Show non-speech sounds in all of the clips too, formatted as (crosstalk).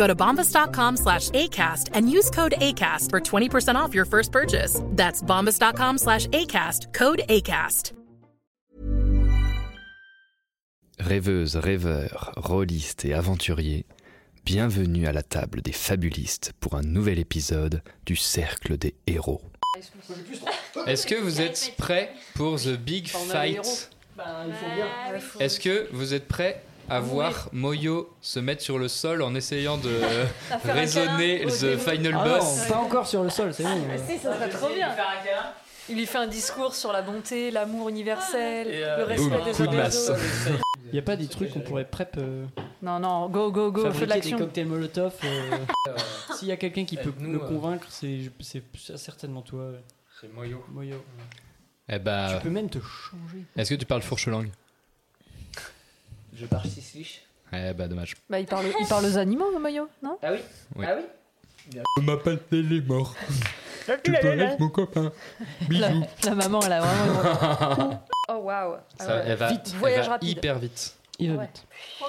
Go to bombas.com slash ACAST and use code ACAST for 20% off your first purchase. That's bombas.com slash ACAST, code ACAST. Rêveuses, rêveurs, rôlistes et aventuriers, bienvenue à la table des fabulistes pour un nouvel épisode du Cercle des Héros. Est-ce que vous êtes prêts pour The Big Fight? Est-ce que vous êtes prêts à voir Moyo se mettre sur le sol en essayant de (laughs) (laughs) raisonner the final Ah boss non, pas encore sur le sol, c'est bon. Si, ça serait trop bien. Il lui fait un discours sur la bonté, l'amour universel, le respect Boum, des coup de autres. masse. Il y a pas des trucs qu'on pourrait prep euh, Non, non, go, go, go, feu de fabriquer des l'action. cocktails Molotov. (laughs) euh, S'il y a quelqu'un qui peut me euh. convaincre, c'est c'est certainement toi. ouais. C'est Moyo. Moyo. Eh bah, Tu peux même te changer. est-ce que tu parles fourche langue pars sisliche. Eh bah, dommage. Bah, il parle, il parle aux animaux, le maillot, non? Ah oui Oui. Ah oui Je m'appelle morts. Tu peux être mon copain. la, la maman, elle a vraiment. (laughs) oh waouh. Ah ouais. elle va, Vite, elle voyage va rapide. hyper vite. Il va Ouais. vite.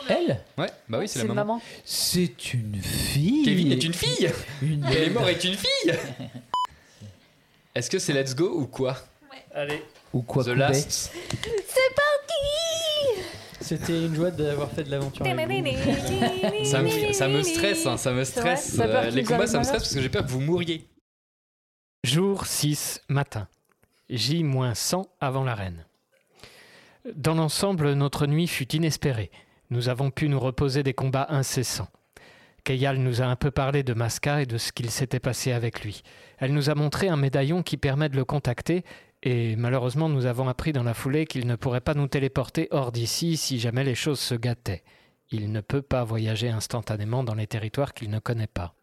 Elle? Ouais, bah oui, c'est la maman. maman. C'est une fille. Kevin est une fille Une morts est une fille (laughs) Est-ce que c'est Let's Go ou quoi? Allez. Ou quoi The. Last C'était une joie d'avoir fait de l'aventure. vous. ça me, ça me (laughs) stresse, hein, ça me vrai stresse. Euh, qu'il les combats, ça me stresse parce que j'ai peur que vous mouriez. Jour 6, matin. J-100 avant l'arène. Dans l'ensemble, notre nuit fut inespérée. Nous avons pu nous reposer des combats incessants. Keyal nous a un peu parlé de Masca et de ce qu'il s'était passé avec lui. Elle nous a montré un médaillon qui permet de le contacter, et malheureusement nous avons appris dans la foulée qu'il ne pourrait pas nous téléporter hors d'ici si jamais les choses se gâtaient. Il ne peut pas voyager instantanément dans les territoires qu'il ne connaît pas.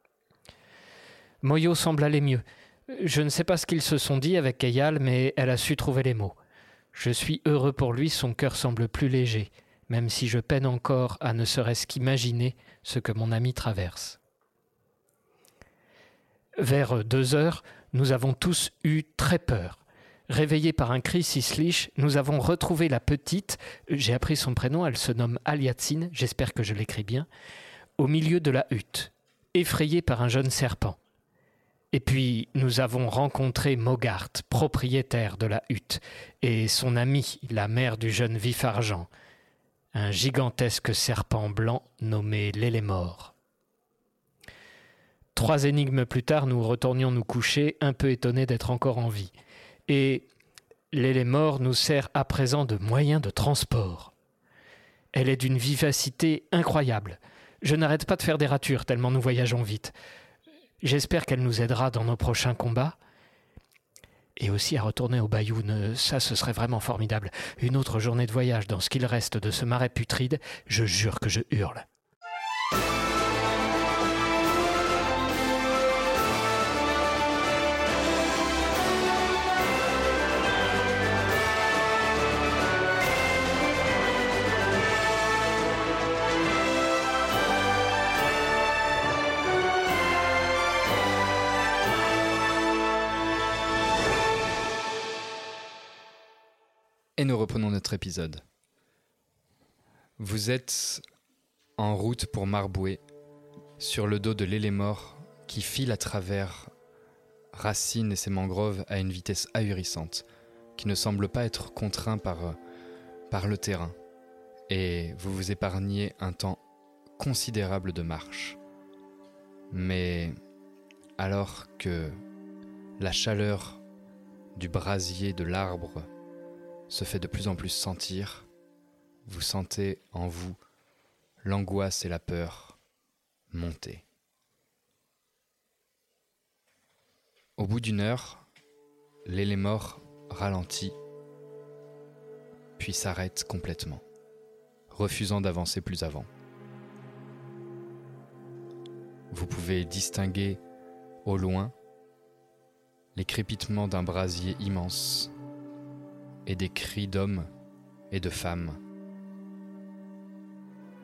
Moyo semble aller mieux. Je ne sais pas ce qu'ils se sont dit avec Eyal, mais elle a su trouver les mots. Je suis heureux pour lui, son cœur semble plus léger, même si je peine encore à ne serait-ce qu'imaginer ce que mon ami traverse. Vers deux heures, nous avons tous eu très peur. Réveillés par un cri sisliche, nous avons retrouvé la petite, j'ai appris son prénom, elle se nomme Aliatsine, j'espère que je l'écris bien, au milieu de la hutte, effrayée par un jeune serpent. Et puis nous avons rencontré Mogart, propriétaire de la hutte, et son amie, la mère du jeune vif argent, un gigantesque serpent blanc nommé l'Élémor. Trois énigmes plus tard, nous retournions nous coucher, un peu étonnés d'être encore en vie. Et l'Élémor nous sert à présent de moyen de transport. Elle est d'une vivacité incroyable. Je n'arrête pas de faire des ratures tellement nous voyageons vite. J'espère qu'elle nous aidera dans nos prochains combats. Et aussi à retourner au Bayoun, ça ce serait vraiment formidable. Une autre journée de voyage dans ce qu'il reste de ce marais putride, je jure que je hurle. Et nous reprenons notre épisode. Vous êtes en route pour Marboué, sur le dos de l'élémort qui file à travers racines et ses mangroves à une vitesse ahurissante, qui ne semble pas être contraint par, par le terrain. Et vous vous épargnez un temps considérable de marche. Mais alors que la chaleur du brasier de l'arbre se fait de plus en plus sentir, vous sentez en vous l'angoisse et la peur monter. Au bout d'une heure, l'élémort ralentit, puis s'arrête complètement, refusant d'avancer plus avant. Vous pouvez distinguer au loin les crépitements d'un brasier immense et des cris d'hommes et de femmes.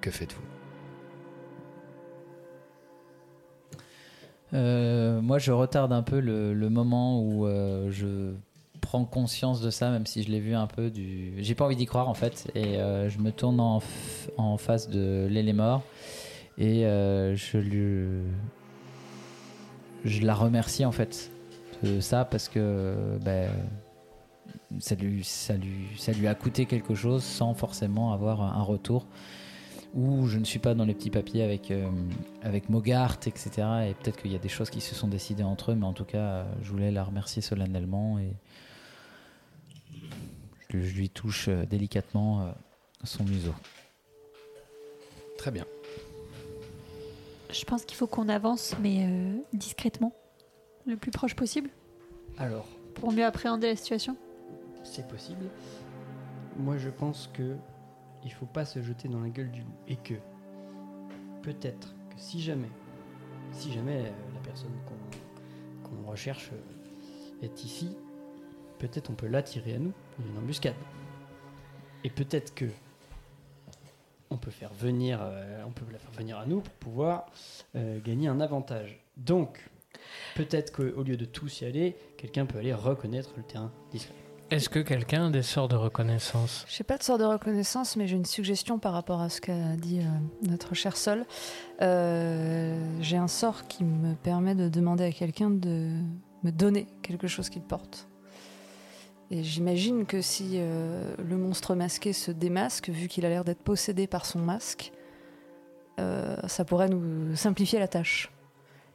Que faites-vous? Euh, moi, je retarde un peu le, moment où euh, je prends conscience de ça, même si je l'ai vu un peu du. J'ai pas envie d'y croire en fait, et euh, je me tourne en, face de l'élémort et je lui. Je la remercie en fait de ça parce que ben, ça, lui, ça, lui, ça lui a coûté quelque chose sans forcément avoir un retour où je ne suis pas dans les petits papiers avec, euh, avec Mogart, etc. Et peut-être qu'il y a des choses qui se sont décidées entre eux, mais en tout cas, je voulais la remercier solennellement et je, je lui touche euh, délicatement euh, son museau. Très bien. Je pense qu'il faut qu'on avance, mais euh, discrètement, le plus proche possible, Alors, pour mieux appréhender la situation. C'est possible. Moi, je pense que il faut pas se jeter dans la gueule du loup et que peut-être que si jamais, si jamais euh, la personne qu'on recherche euh, est ici, peut-être on peut l'attirer à nous une embuscade. Et peut-être que on peut faire venir, euh, on peut la faire venir à nous pour pouvoir gagner un avantage. Donc, peut-être qu'au lieu de tous y aller, quelqu'un peut aller reconnaître le terrain discret. Est-ce que quelqu'un a des sorts de reconnaissance Je n'ai pas de sort de reconnaissance, mais j'ai une suggestion par rapport à ce qu'a dit euh, notre cher Sol. Euh, j'ai un sort qui me permet de demander à quelqu'un de me donner quelque chose qu'il porte. Et j'imagine que si euh, le monstre masqué se démasque, vu qu'il a l'air d'être possédé par son masque, ça pourrait nous simplifier la tâche.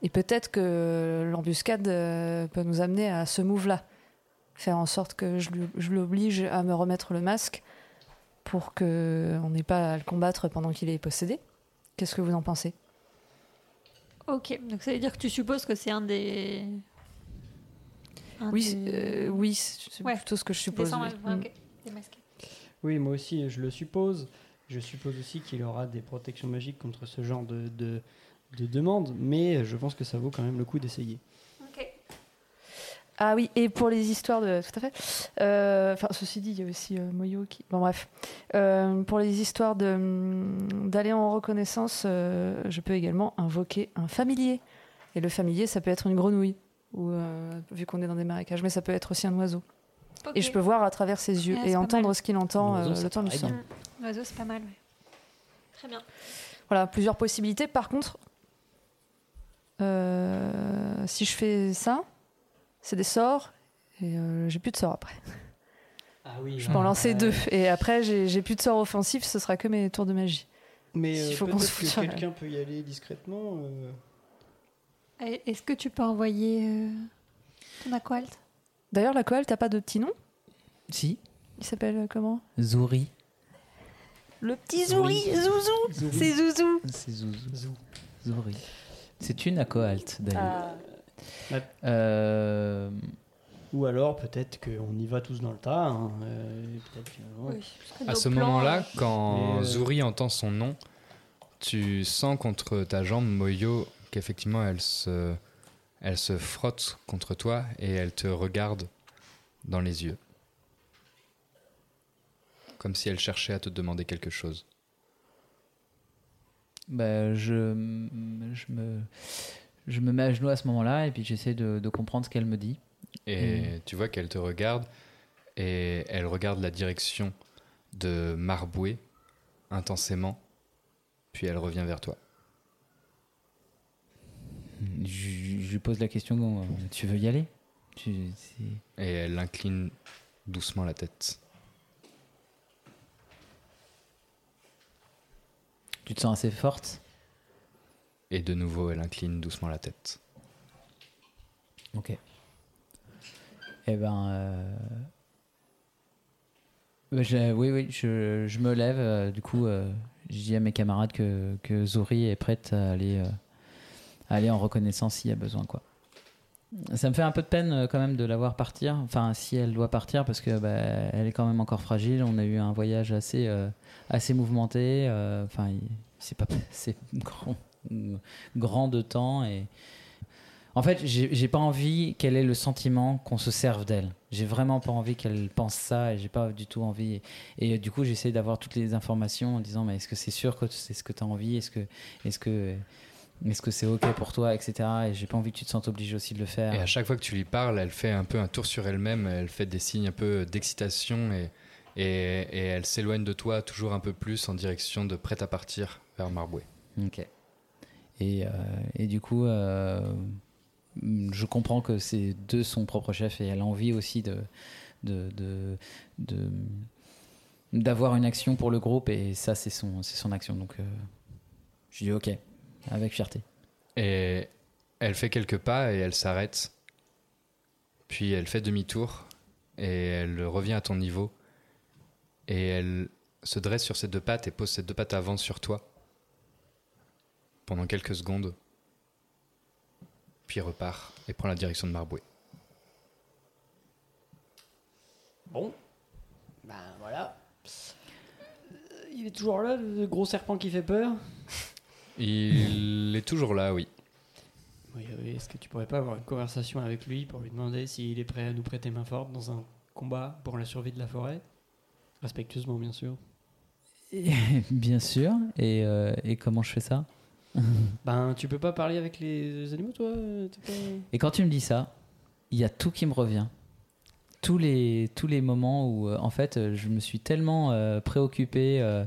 Et peut-être que l'embuscade peut nous amener à ce move-là faire en sorte que je, lui- je l'oblige à me remettre le masque pour que on n'ait pas à le combattre pendant qu'il est possédé. Qu'est-ce que vous en pensez? Ok, donc ça veut dire que tu supposes que c'est un des. un Oui, des- euh, oui, c'est Ouais. plutôt ce que je suppose. oui. Mm. Oui, moi aussi, je le suppose. Je suppose aussi qu'il aura des protections magiques contre ce genre de, de, de demande, mais je pense que ça vaut quand même le coup d'essayer. Ah oui, et pour les histoires de. Tout à fait. Euh, Enfin, ceci dit, il y a aussi euh, Moyo qui. Bon, bref. Euh, pour les histoires de, hum, d'aller en reconnaissance, euh, je peux également invoquer un familier. Et le familier, ça peut être une grenouille, ou, euh, vu qu'on est dans des marécages, mais ça peut être aussi un oiseau. Et je peux voir à travers ses yeux Ouais, et entendre ce qu'il entend euh, le temps du paraît sort. bien. Mm. L'oiseau, c'est pas mal, ouais. Très bien. Voilà, plusieurs possibilités. Par contre, euh, si je fais ça, c'est des sorts, et euh, j'ai plus de sorts après. Ah oui. Je peux en lancer deux. Et après, j'ai plus de sorts offensifs, ce sera que mes tours de magie. Mais Il euh, faut qu'on se que quelqu'un peut y aller discrètement. euh, Est-ce que tu peux envoyer euh, ton aqualt? D'ailleurs, la t'as pas de petit nom? Si, Il s'appelle euh, comment? Zouri. Le petit Zouri. Zouzou. C'est Zouzou C'est Zouzou. Zouri. C'est une acoalte d'ailleurs. Ah. Ouais. Euh, Ou alors peut-être qu'on y va tous dans le tas. hein, euh, À ce moment-là, quand euh, Zuri entend son nom, tu sens contre ta jambe, Moyo, qu'effectivement elle se, elle se frotte contre toi et elle te regarde dans les yeux. Comme si elle cherchait à te demander quelque chose. bah, je, je, me, je me mets à genoux à ce moment-là et puis j'essaie de, de comprendre ce qu'elle me dit. Et tu vois qu'elle te regarde et elle regarde la direction de Marboué intensément, puis elle revient vers toi. Je, je lui pose la question, tu veux y aller? Tu- Et elle incline doucement la tête. Tu te sens assez forte? Et de nouveau, elle incline doucement la tête. Ok. Eh ben. euh, bah, oui, oui, je, me lève. euh, du coup, euh, je dis à mes camarades que, que Zori est prête à aller, euh, aller en reconnaissance s'il y a besoin, quoi. Ça me fait un peu de peine quand même de la voir partir. Enfin, si elle doit partir, parce que bah, elle est quand même encore fragile. On a eu un voyage assez, assez mouvementé. Enfin, c'est pas, (laughs) c'est grand, grand de temps et. En fait, j'ai pas envie qu'elle ait le sentiment qu'on se serve d'elle. J'ai vraiment pas envie qu'elle pense ça et j'ai pas du tout envie. Et, du coup, j'essaie d'avoir toutes les informations en disant mais est-ce que c'est sûr que c'est ce que tu as envie? Est-ce que est-ce que est-ce que c'est ok pour toi, etc. Et j'ai pas envie que tu te sentes obligé aussi de le faire. Et à chaque fois que tu lui parles, elle fait un peu un tour sur elle-même, elle fait des signes un peu d'excitation et, et, et elle s'éloigne de toi toujours un peu plus en direction de prête à partir vers Marboué. Ok. Et, euh, et du coup, euh, je comprends que c'est de son propre chef et elle a envie aussi de- d'avoir une action pour le groupe et ça, c'est son, c'est son action. Donc, euh, je dis ok, avec fierté. Et elle fait quelques pas et elle s'arrête. Puis elle fait demi-tour et elle revient à ton niveau. Et elle se dresse sur ses deux pattes et pose ses deux pattes avant sur toi. Pendant quelques secondes. Puis repart et prend la direction de Marboué. Bon, ben voilà. Euh, Il est toujours là, le gros serpent qui fait peur. (laughs) Il est toujours là, oui. Oui, oui, Est-ce que tu pourrais pas avoir une conversation avec lui pour lui demander s'il est prêt à nous prêter main forte dans un combat pour la survie de la forêt? Respectueusement, bien sûr. (laughs) Bien sûr. Et, euh, et comment je fais ça? Ben, tu peux pas parler avec les animaux, toi pas- Et quand tu me dis ça, il y a tout qui me revient. Tous les, tous les moments où, euh, en fait, euh, je me suis tellement euh, préoccupé euh,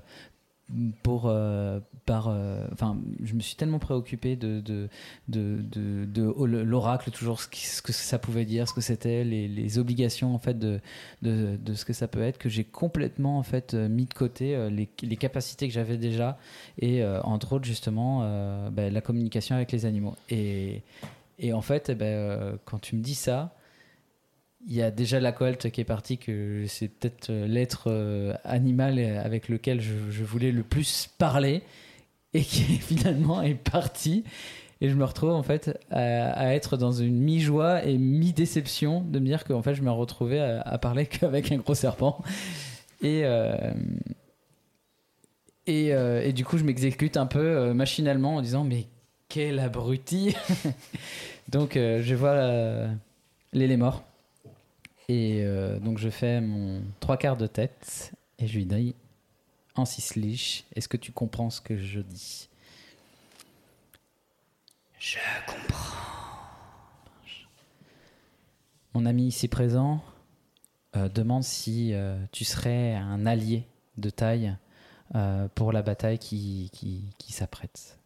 pour, euh, euh, enfin, je me suis tellement préoccupé de, oh, le- l'oracle, toujours ce, que ça pouvait dire, ce que c'était, les, obligations, en fait, de, ce que ça peut être, que j'ai complètement, en fait, euh, mis de côté euh, les, capacités que j'avais déjà et, entre autres, justement, ben, la communication avec les animaux. Et, en fait, eh ben, quand tu me dis ça, il y a déjà la colte qui est partie, que c'est peut-être l'être animal avec lequel je voulais le plus parler, (laughs) et qui finalement est parti. Et je me retrouve en fait à, être dans une mi-joie et mi-déception de me dire qu'en fait je me retrouvais à, parler (laughs) qu'avec un gros serpent. Et, euh, euh, et du coup je m'exécute un peu euh, machinalement en disant mais quel abruti (laughs) Donc je vois euh, l'élé mort. Et donc je fais mon trois quarts de tête et je lui dis en est-ce que tu comprends ce que je dis? Je comprends. Mon ami ici présent euh, demande si euh, tu serais un allié de taille euh, pour la bataille qui, qui, qui s'apprête.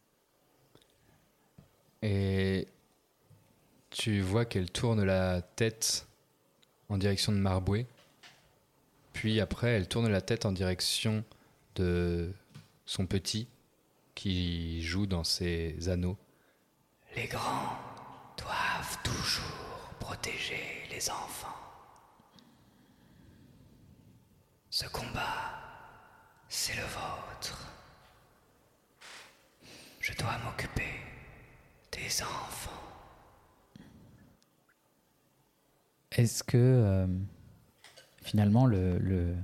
Et tu vois qu'elle tourne la tête en direction de Marboué. Puis après, elle tourne la tête en direction de son petit qui joue dans ses anneaux. Les grands doivent toujours protéger les enfants. Ce combat, c'est le vôtre. Je dois m'occuper des enfants. Est-ce que euh, finalement le, le-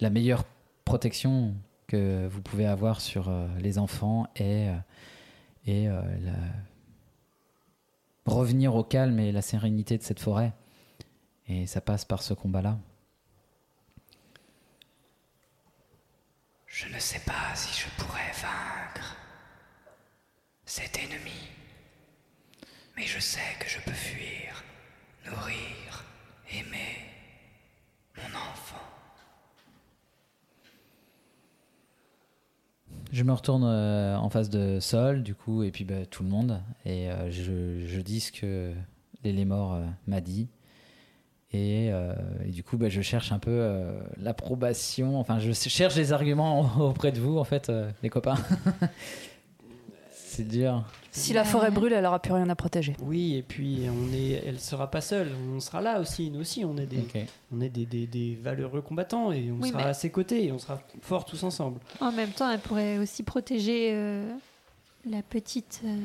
la meilleure protection que vous pouvez avoir sur euh, les enfants est, euh, euh, revenir au calme et la sérénité de cette forêt Et ça passe par ce combat-là. Je ne sais pas si je pourrais vaincre cet ennemi. Mais je sais que je peux fuir, nourrir, aimer Je me retourne euh, en face de Sol, du coup, et puis bah, tout le monde, et euh, je, dis ce que l'élémort euh, m'a dit. Et, euh, du coup, bah, je cherche un peu l'approbation, enfin, je cherche des arguments (laughs) auprès de vous, en fait, les copains. (laughs) C'est dur. Si la forêt brûle, elle aura plus rien à protéger. Oui, et puis on est, elle sera pas seule. On sera là aussi. Nous aussi, on est des, on est des, des, des valeureux combattants et on Oui, sera mais- à ses côtés et on sera forts tous ensemble. En même temps, elle pourrait aussi protéger euh, la petite. euh,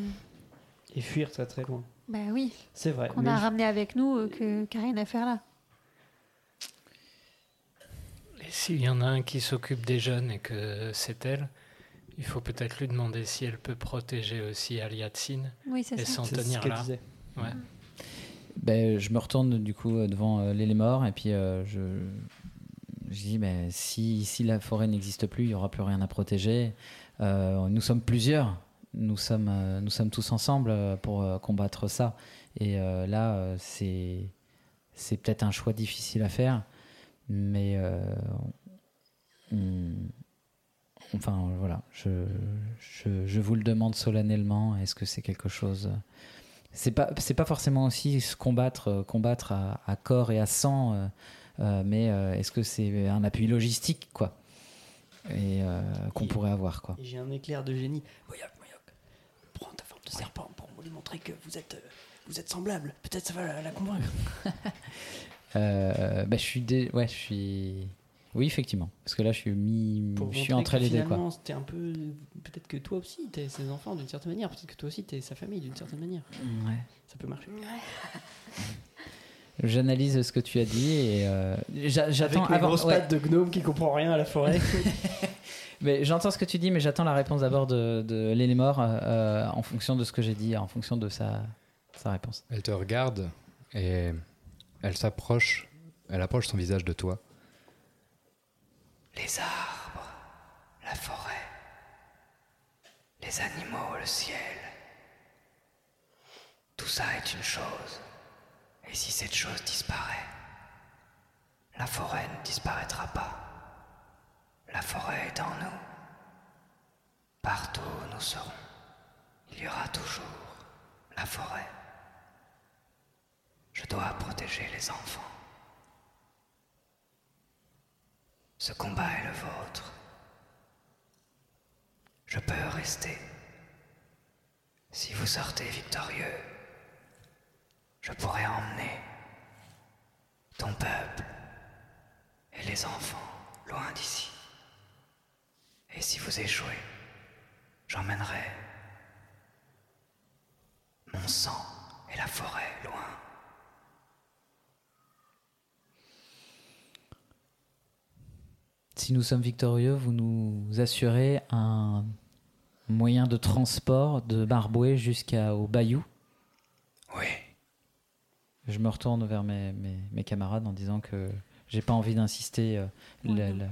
Et fuir très très loin. Bah oui. C'est vrai. Qu'on mais a ramené avec nous, euh, que qui a rien à faire là. Et s'il y en a un qui s'occupe des jeunes et que c'est elle, il faut peut-être lui demander si elle peut protéger aussi Aliatsine Oui, et s'en tenir là. disait. Ouais. Ben, je me retourne du coup devant euh, et puis euh, je, je dis ben, si, si la forêt n'existe plus, il n'y aura plus rien à protéger. Euh, nous sommes plusieurs, nous sommes, euh, nous sommes tous ensemble euh, pour euh, combattre ça. Et euh, là, euh, c'est, c'est peut-être un choix difficile à faire, mais euh, on- enfin voilà, je, je, je vous le demande solennellement. Est-ce que c'est quelque chose c'est pas c'est pas forcément aussi se combattre euh, combattre à, à corps et à sang euh, euh, mais est-ce que c'est un appui logistique quoi et euh, qu'on pourrait avoir quoi j'ai un éclair de génie. Moyoc, Moyoc, prends ta forme de serpent pour lui montrer que vous êtes, vous êtes semblables. Peut-être ça va la, la convaincre. (laughs) Euh, bah, je suis dé- ouais je suis oui effectivement parce que là je suis mis je suis entre les deux finalement, quoi c'était un peu. Peut-être que toi aussi, t'es ses enfants d'une certaine manière. Peut-être que toi aussi, t'es sa famille d'une certaine manière. Ouais. Ça peut marcher. j'analyse ce que tu as dit et euh, j'a- j'attends Avec avant grosses ouais. pattes de gnome qui comprend rien à la forêt. (laughs) Mais j'entends ce que tu dis, mais j'attends la réponse d'abord de, de euh, euh, en fonction de ce que j'ai dit, en fonction de sa, sa réponse. Elle te regarde et elle s'approche, elle approche son visage de toi. Les arbres, la forêt, les animaux, le ciel. Tout ça est une chose. Et si cette chose disparaît, la forêt ne disparaîtra pas. La forêt est en nous. Partout où nous serons, il y aura toujours la forêt. Je dois protéger les enfants. Ce combat est le vôtre. Je peux rester. Si vous sortez victorieux, je pourrai emmener ton peuple et les enfants loin d'ici. Et si vous échouez, j'emmènerai mon sang et la forêt loin. Si nous sommes victorieux, vous nous assurez un moyen de transport de Barboué jusqu'au Bayou Oui. Je me retourne vers mes, mes- mes camarades en disant que j'ai pas envie d'insister euh,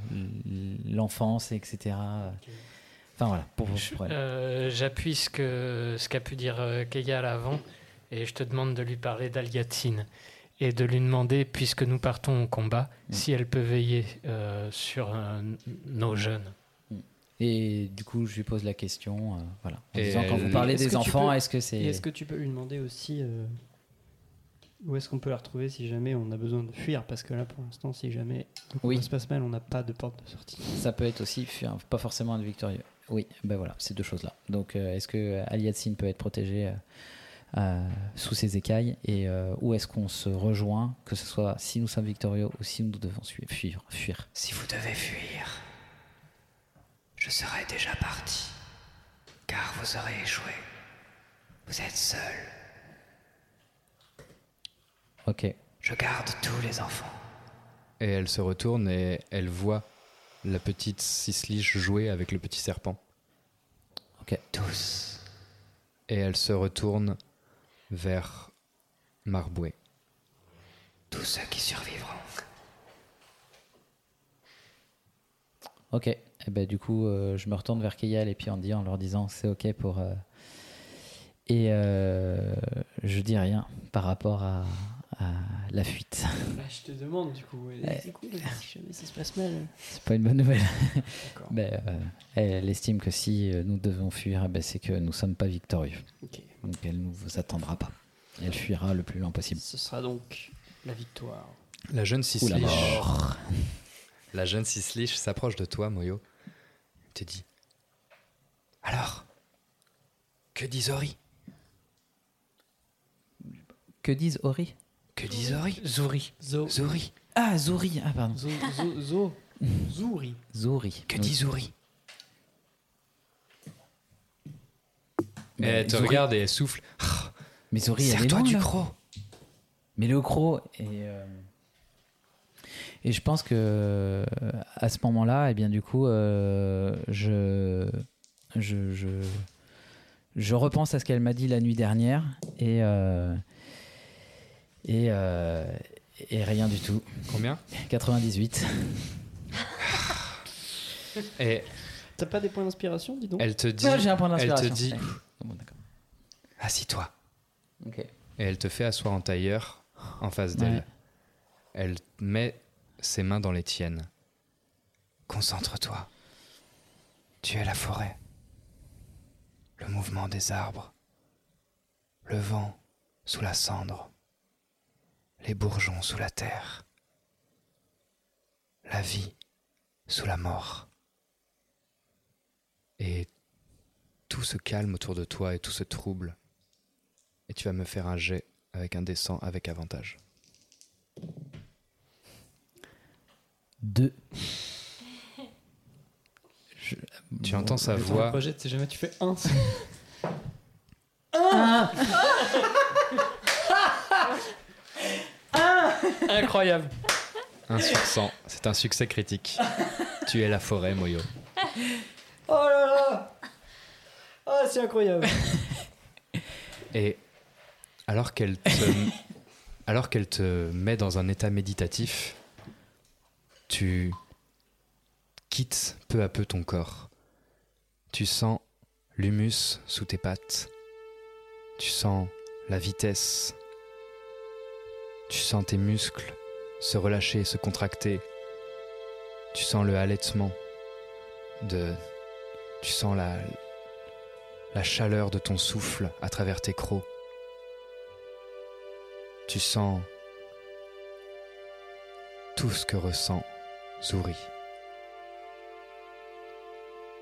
l'enfance, etc. Enfin voilà, pour, elle. Euh, J'appuie ce qu'a pu dire euh, Keyal avant et je te demande de lui parler d'Aliatine et de lui demander, puisque nous partons au combat, Mm. si elle peut veiller euh, sur euh, nos jeunes. Et du coup, je lui pose la question, euh, voilà, en Et disant quand vous parlez des enfants, est-ce que c'est est-ce que tu peux lui demander aussi euh, où est-ce qu'on peut la retrouver si jamais on a besoin de fuir? Parce que là, pour l'instant, si jamais Oui. se passe mal, on n'a pas de porte de sortie. Ça peut être aussi, fuir, pas forcément être victorieux. Oui, ben voilà, ces deux choses-là. Donc, euh, est-ce que Aliatsine peut être protégée sous ses écailles et euh, où est-ce qu'on se rejoint, que ce soit si nous sommes victorieux ou si nous devons suivre, fuir, fuir. Si vous devez fuir, je serai déjà parti, car vous aurez échoué. Vous êtes seul. Ok. Je garde tous les enfants. Et elle se retourne et elle voit la petite Cisliche jouer avec le petit serpent. Ok. Tous. Et elle se retourne vers Marboué. Tous ceux qui survivront. Ok. Et ben du coup, euh, je me retourne vers Keyal et puis Andy en leur disant c'est ok pour. euh, Et euh, je dis rien par rapport à, à la fuite. Bah, je te demande du coup. C'est cool, si jamais ça se passe mal. C'est pas une bonne nouvelle. Mais, euh, elle estime que si euh, nous devons fuir, eh ben, c'est que nous sommes pas victorieux. Donc elle ne vous attendra pas. Elle fuira le plus loin possible. Ce sera donc la victoire. La jeune Ou la. La jeune Sislich s'approche de toi, Moyo. Te dit Alors, que dit Zori? Que disent Ori? Que dit Zori Zori. Zo. Zori. Ah, Zori. Ah, pardon. Zo. Zo. Zo. Zouri. Zori. Que dit Zori elle te Zori- regarde et elle souffle. Mais Zori, elle est Serre-toi loin, du là. croc. Mais le croc et euh, et je pense que euh, à ce moment-là, et bien du coup, euh, je, je je je repense à ce qu'elle m'a dit la nuit dernière et euh, et euh, et rien du tout. Combien? 98. (laughs) Et T'as pas des points d'inspiration, dis donc? elle te dit. J'ai un point Elle te d'inspiration. dit. Ouais. Bon, d'accord. Assis-toi. Ok. Et elle te fait asseoir en tailleur en face d'elle. Ouais. Elle met ses mains dans les tiennes. Concentre-toi. Tu es la forêt. Le mouvement des arbres. Le vent sous la cendre. Les bourgeons sous la terre. La vie sous la mort. Et tout se calme autour de toi et tout se trouble. Et tu vas me faire un jet avec un descend avec avantage. Deux. Tu entends sa voix. c'est jamais tu fais un. (laughs) (laughs) Incroyable. Un sur 100. C'est un succès critique. tu es la forêt, Moyo. Oh là là Ah, c'est incroyable Et alors qu'elle te, alors qu'elle te met dans un état méditatif, tu quittes peu à peu ton corps. Tu sens l'humus sous tes pattes. Tu sens la vitesse. Tu sens tes muscles se relâcher, se contracter. Tu sens le halètement de tu sens la chaleur de ton souffle à travers tes crocs. Tu sens tout ce que ressent Zuri.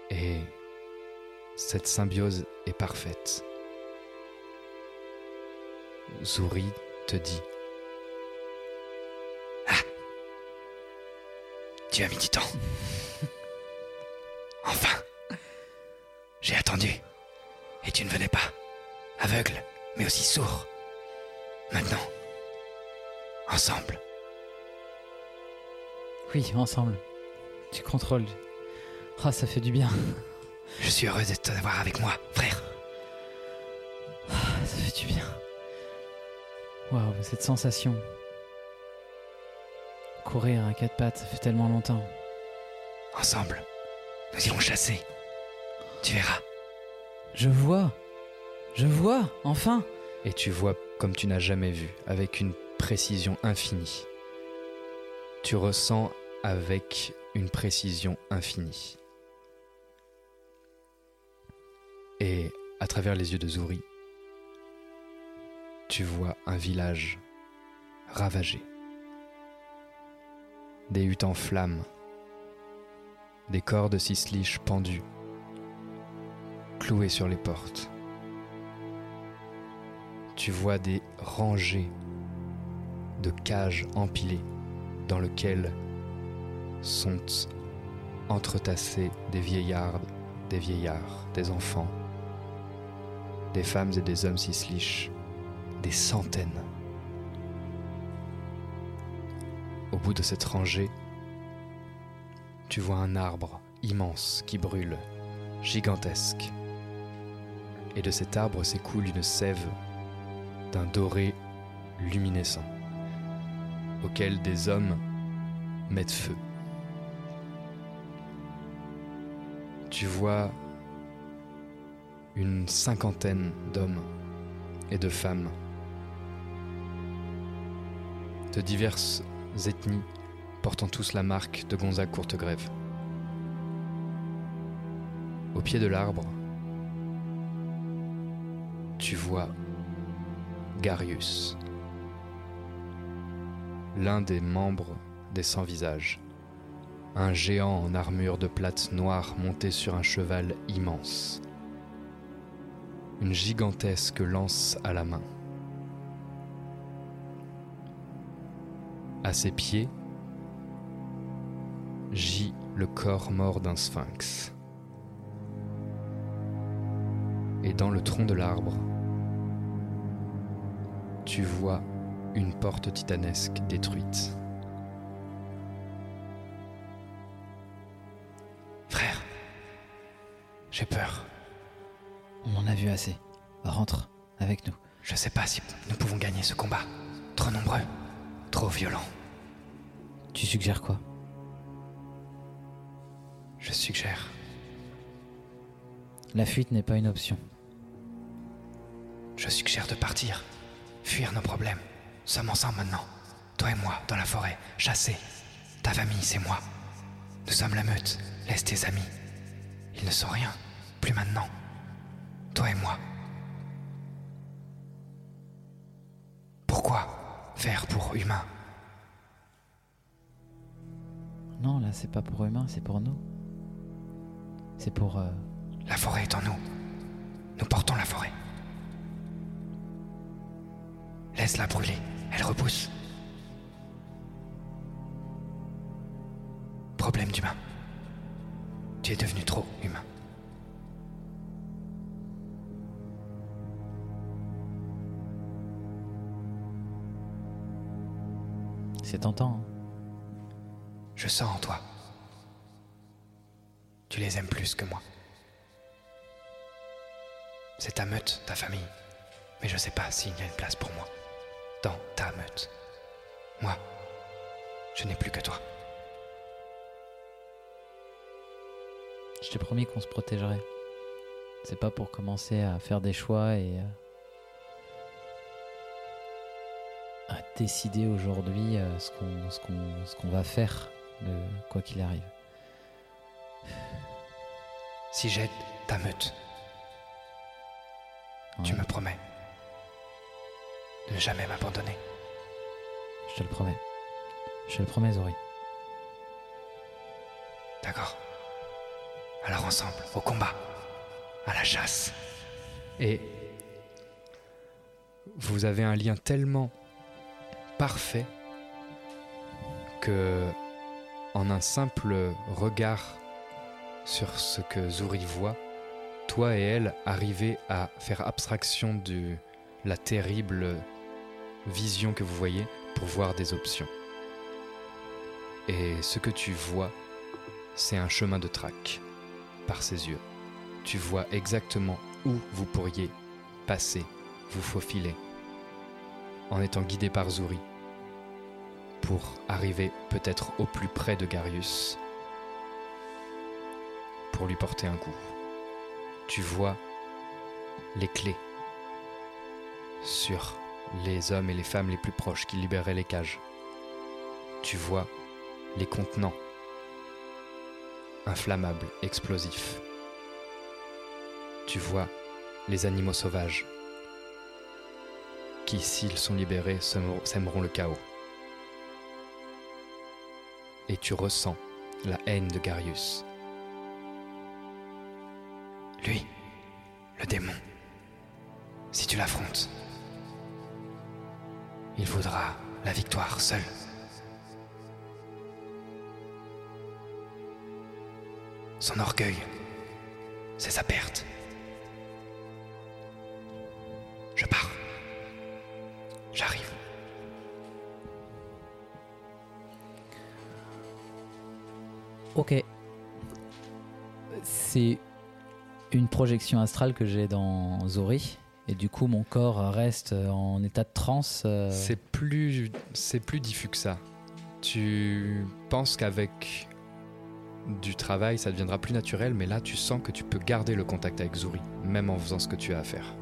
Et cette symbiose est parfaite. Zuri te dit Tu as mis du temps. Enfin J'ai attendu. Et tu ne venais pas. Aveugle, mais aussi sourd. Maintenant, ensemble. Oui, ensemble. Tu contrôles. Ah, ça fait du bien. Je suis heureux de t'avoir avec moi, frère. Ah, Ça fait du bien. Waouh, cette sensation. Courir à quatre pattes, ça fait tellement longtemps. Ensemble, nous irons chasser. Tu verras. Je vois. Je vois, enfin. Et tu vois comme tu n'as jamais vu, avec une précision infinie. Tu ressens avec une précision infinie. Et à travers les yeux de Zuri, tu vois un village ravagé. Des huttes en flammes, des corps de Sislich pendus, cloués sur les portes. Tu vois des rangées de cages empilées dans lesquelles sont entretassés des vieillards, des vieillards, des enfants, des femmes et des hommes Sislich, des centaines. Au bout de cette rangée, tu vois un arbre immense qui brûle, gigantesque. Et de cet arbre s'écoule une sève d'un doré luminescent, auquel des hommes mettent feu. Tu vois une cinquantaine d'hommes et de femmes de diverses ethnies portant tous la marque de Gonzague Courtegrève. Au pied de l'arbre, tu vois Garius, l'un des membres des Sans-Visages, un géant en armure de plate noire monté sur un cheval immense, une gigantesque lance à la main. Ses pieds gît le corps mort d'un sphinx. Et dans le tronc de l'arbre, tu vois une porte titanesque détruite. Frère, j'ai peur. On en a vu assez. Rentre avec nous. Je sais pas si nous pouvons gagner ce combat. Trop nombreux, trop violent. Tu suggères quoi? Je suggère. La fuite n'est pas une option. Je suggère de partir. Fuir nos problèmes. Sommes ensemble maintenant. Toi et moi, dans la forêt, chassés. Ta famille, c'est moi. Nous sommes la meute. Laisse tes amis. Ils ne sont rien. Plus maintenant. Toi et moi. Pourquoi faire pour humain Non, là, c'est pas pour humains, c'est pour nous. C'est pour. euh, La forêt est en nous. Nous portons la forêt. Laisse-la brûler. Elle repousse. Problème d'humain. Tu es devenu trop humain. C'est tentant. hein. Je sens en toi. Tu les aimes plus que moi. C'est ta meute, ta famille. Mais je sais pas s'il y a une place pour moi. Dans ta meute. Moi, je n'ai plus que toi. Je t'ai promis qu'on se protégerait. C'est pas pour commencer à faire des choix et euh, à décider aujourd'hui euh, ce qu'on va faire de quoi qu'il arrive. Si j'aide ta meute, tu me promets de ne jamais m'abandonner. Je te le promets. Je te le promets, Zori. D'accord Alors ensemble, au combat, à la chasse. Et vous avez un lien tellement parfait que en un simple regard sur ce que Zuri voit, toi et elle arrivez à faire abstraction de la terrible vision que vous voyez pour voir des options. Et ce que tu vois, c'est un chemin de traque par ses yeux. Tu vois exactement où vous pourriez passer, vous faufiler, en étant guidé par Zuri, pour arriver peut-être au plus près de Garius, pour lui porter un coup. Tu vois les clés sur les hommes et les femmes les plus proches qui libéraient les cages. Tu vois les contenants inflammables, explosifs. Tu vois les animaux sauvages qui, s'ils sont libérés, sèmeront le chaos. Et tu ressens la haine de Garius. Lui, le démon, si tu l'affrontes, il voudra la victoire seul. Son orgueil, c'est sa perte. Ok. C'est une projection astrale que j'ai dans Zori. Et du coup, mon corps reste en état de transe. Euh. C'est plus, c'est plus diffus que ça. Tu penses qu'avec du travail, ça deviendra plus naturel, mais là, tu sens que tu peux garder le contact avec Zuri, même en faisant ce que tu as à faire.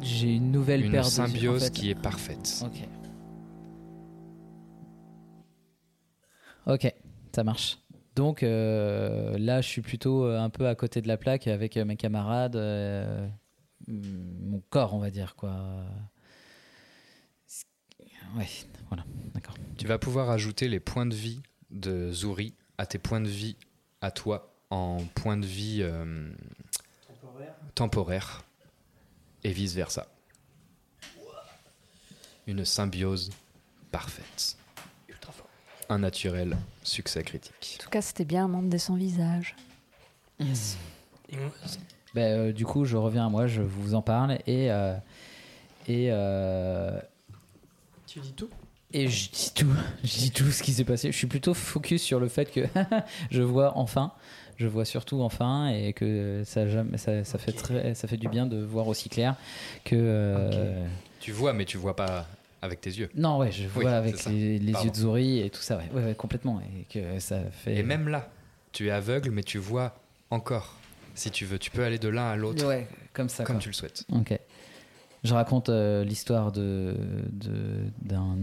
J'ai une nouvelle Une paire de symbiose qui est parfaite. Ok. Ok ça marche. Donc euh, là, je suis plutôt euh, un peu à côté de la plaque avec euh, mes camarades, euh, mon corps, on va dire quoi. Ouais, voilà, d'accord. Tu vas pouvoir ajouter les points de vie de Zuri à tes points de vie à toi en points de vie euh, temporaires et vice versa. Une symbiose parfaite. Un naturel succès critique. En tout cas, c'était bien un membre des sans visage. Yes. Ben, euh, du coup, je reviens à moi, je vous en parle et euh, et euh, Tu dis tout et je dis tout, (laughs) je dis tout ce qui s'est passé. Je suis plutôt focus sur le fait que (laughs) je vois enfin, je vois surtout enfin et que ça ça, fait très, ça fait du bien de voir aussi clair que. euh, Tu vois, mais tu vois pas avec tes yeux. Non, ouais, je vois Oui, avec les, yeux de Zori et tout ça, ouais, ouais, ouais, complètement. Et que ça fait. Et même là, tu es aveugle, mais tu vois encore. Si tu veux, tu peux aller de l'un à l'autre. Ouais, comme ça. Comme quoi. tu le souhaites. Ok. Je raconte euh, l'histoire de de- d'un.